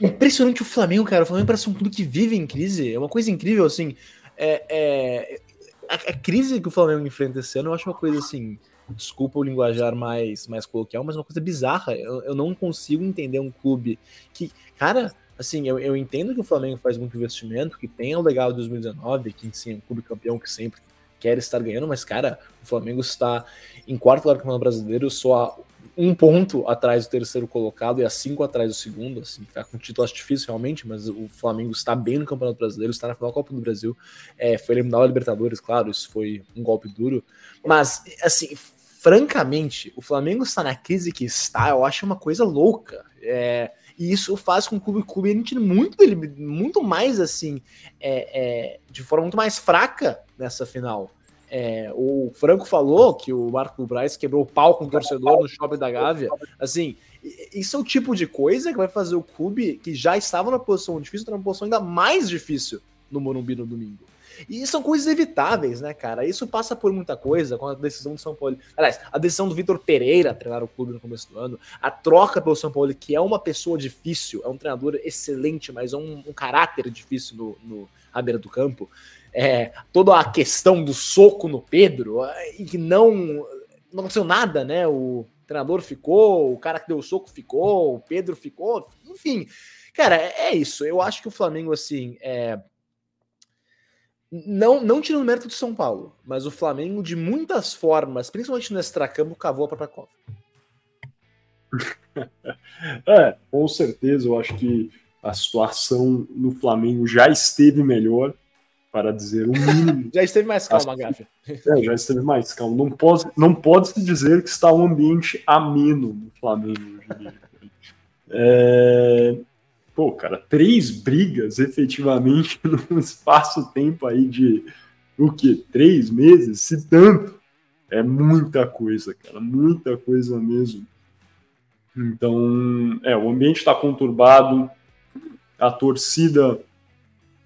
[SPEAKER 2] impressionante o Flamengo, cara. O Flamengo parece um clube que vive em crise. É uma coisa incrível, assim. É, é, a, a, crise que o Flamengo enfrenta esse ano, eu acho uma coisa assim. Desculpa o linguajar mais, mais coloquial, mas uma coisa bizarra. Eu, eu não consigo entender um clube que, cara, assim, eu, eu entendo que o Flamengo faz muito investimento, que tem o legal de 2019, que sim, é um clube campeão que sempre quer estar ganhando, mas, cara, o Flamengo está em quarto lugar do Campeonato Brasileiro, só um ponto atrás do terceiro colocado e a cinco atrás do segundo, assim, ficar com título acho difícil realmente, mas o Flamengo está bem no Campeonato Brasileiro, está na final da Copa do Brasil, é, foi eliminar a Libertadores, claro, isso foi um golpe duro, mas, assim, francamente, o Flamengo está na crise que está, eu acho uma coisa louca, é, e isso faz com que o entre muito, muito mais assim, é, é, de forma muito mais fraca nessa final. É, o Franco falou que o Marco Braz quebrou o pau com o torcedor no shopping da Gávea. Assim, isso é o tipo de coisa que vai fazer o clube que já estava na posição difícil, estar numa posição ainda mais difícil no Morumbi no domingo. E são coisas evitáveis, né, cara? Isso passa por muita coisa com a decisão do São Paulo. Aliás, a decisão do Vitor Pereira treinar o clube no começo do ano, a troca pelo São Paulo, que é uma pessoa difícil, é um treinador excelente, mas é um, um caráter difícil no, no, à beira do campo. É, toda a questão do soco no Pedro, e que não, não aconteceu nada, né? O treinador ficou, o cara que deu o soco ficou, o Pedro ficou, enfim. Cara, é isso. Eu acho que o Flamengo, assim, é, não, não tirando o mérito de São Paulo, mas o Flamengo, de muitas formas, principalmente no extracampo, cavou a própria cova.
[SPEAKER 1] é, com certeza, eu acho que a situação no Flamengo já esteve melhor, para dizer o mínimo.
[SPEAKER 2] já esteve mais calma, Gafi.
[SPEAKER 1] É, já esteve mais calmo. Não pode, não pode se dizer que está um ambiente ameno no Flamengo. É... Pô, cara, três brigas efetivamente num espaço-tempo aí de o quê? Três meses? Se tanto. É muita coisa, cara, muita coisa mesmo. Então, é, o ambiente está conturbado, a torcida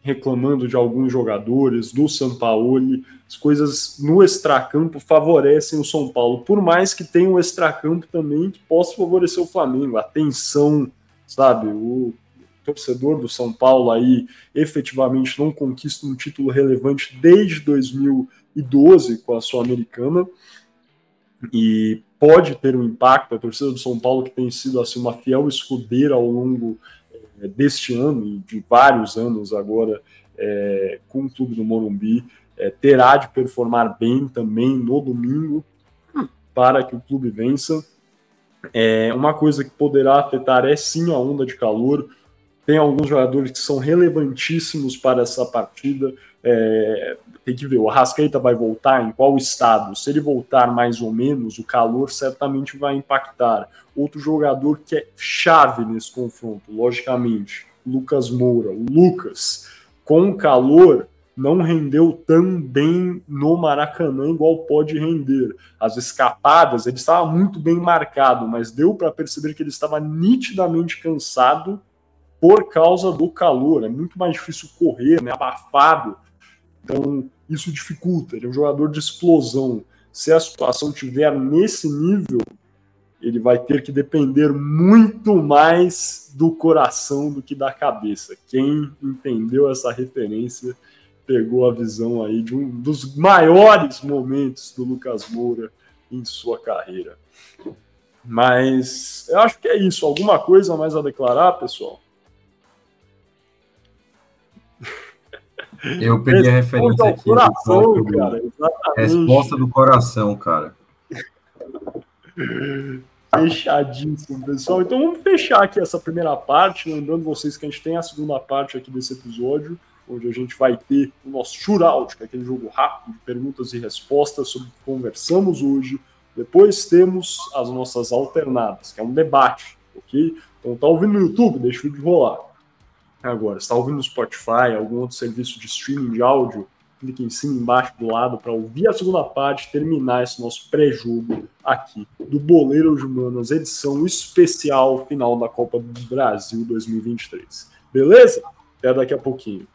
[SPEAKER 1] reclamando de alguns jogadores, do São Paulo, as coisas no extracampo favorecem o São Paulo, por mais que tenha um extracampo também que possa favorecer o Flamengo, a tensão, sabe, o torcedor do São Paulo aí efetivamente não conquista um título relevante desde 2012 com a Sul-Americana e pode ter um impacto, a torcida do São Paulo que tem sido assim uma fiel escudeira ao longo é, deste ano e de vários anos agora é, com o clube do Morumbi, é, terá de performar bem também no domingo para que o clube vença. É, uma coisa que poderá afetar é sim a onda de calor. Tem alguns jogadores que são relevantíssimos para essa partida. É, tem que ver, o Arrascaeta vai voltar em qual estado? Se ele voltar mais ou menos, o calor certamente vai impactar. Outro jogador que é chave nesse confronto, logicamente, Lucas Moura. O Lucas, com calor, não rendeu tão bem no Maracanã igual pode render. As escapadas, ele estava muito bem marcado, mas deu para perceber que ele estava nitidamente cansado por causa do calor. É muito mais difícil correr, né, abafado. Então, isso dificulta. Ele é um jogador de explosão. Se a situação tiver nesse nível, ele vai ter que depender muito mais do coração do que da cabeça. Quem entendeu essa referência pegou a visão aí de um dos maiores momentos do Lucas Moura em sua carreira. Mas eu acho que é isso. Alguma coisa mais a declarar, pessoal?
[SPEAKER 3] Eu peguei a referência aqui. Coração, cara, Resposta do coração, cara.
[SPEAKER 1] Fechadíssimo, pessoal. Então vamos fechar aqui essa primeira parte. Lembrando vocês que a gente tem a segunda parte aqui desse episódio, onde a gente vai ter o nosso shootout, que é aquele jogo rápido de perguntas e respostas sobre o que conversamos hoje. Depois temos as nossas alternadas, que é um debate, ok? Então tá ouvindo no YouTube, deixa o vídeo rolar agora. Está ouvindo no Spotify, algum outro serviço de streaming de áudio? Clique em cima embaixo do lado para ouvir a segunda parte, terminar esse nosso pré-jogo aqui do Boleiro de Humanas, edição especial final da Copa do Brasil 2023. Beleza? Até daqui a pouquinho.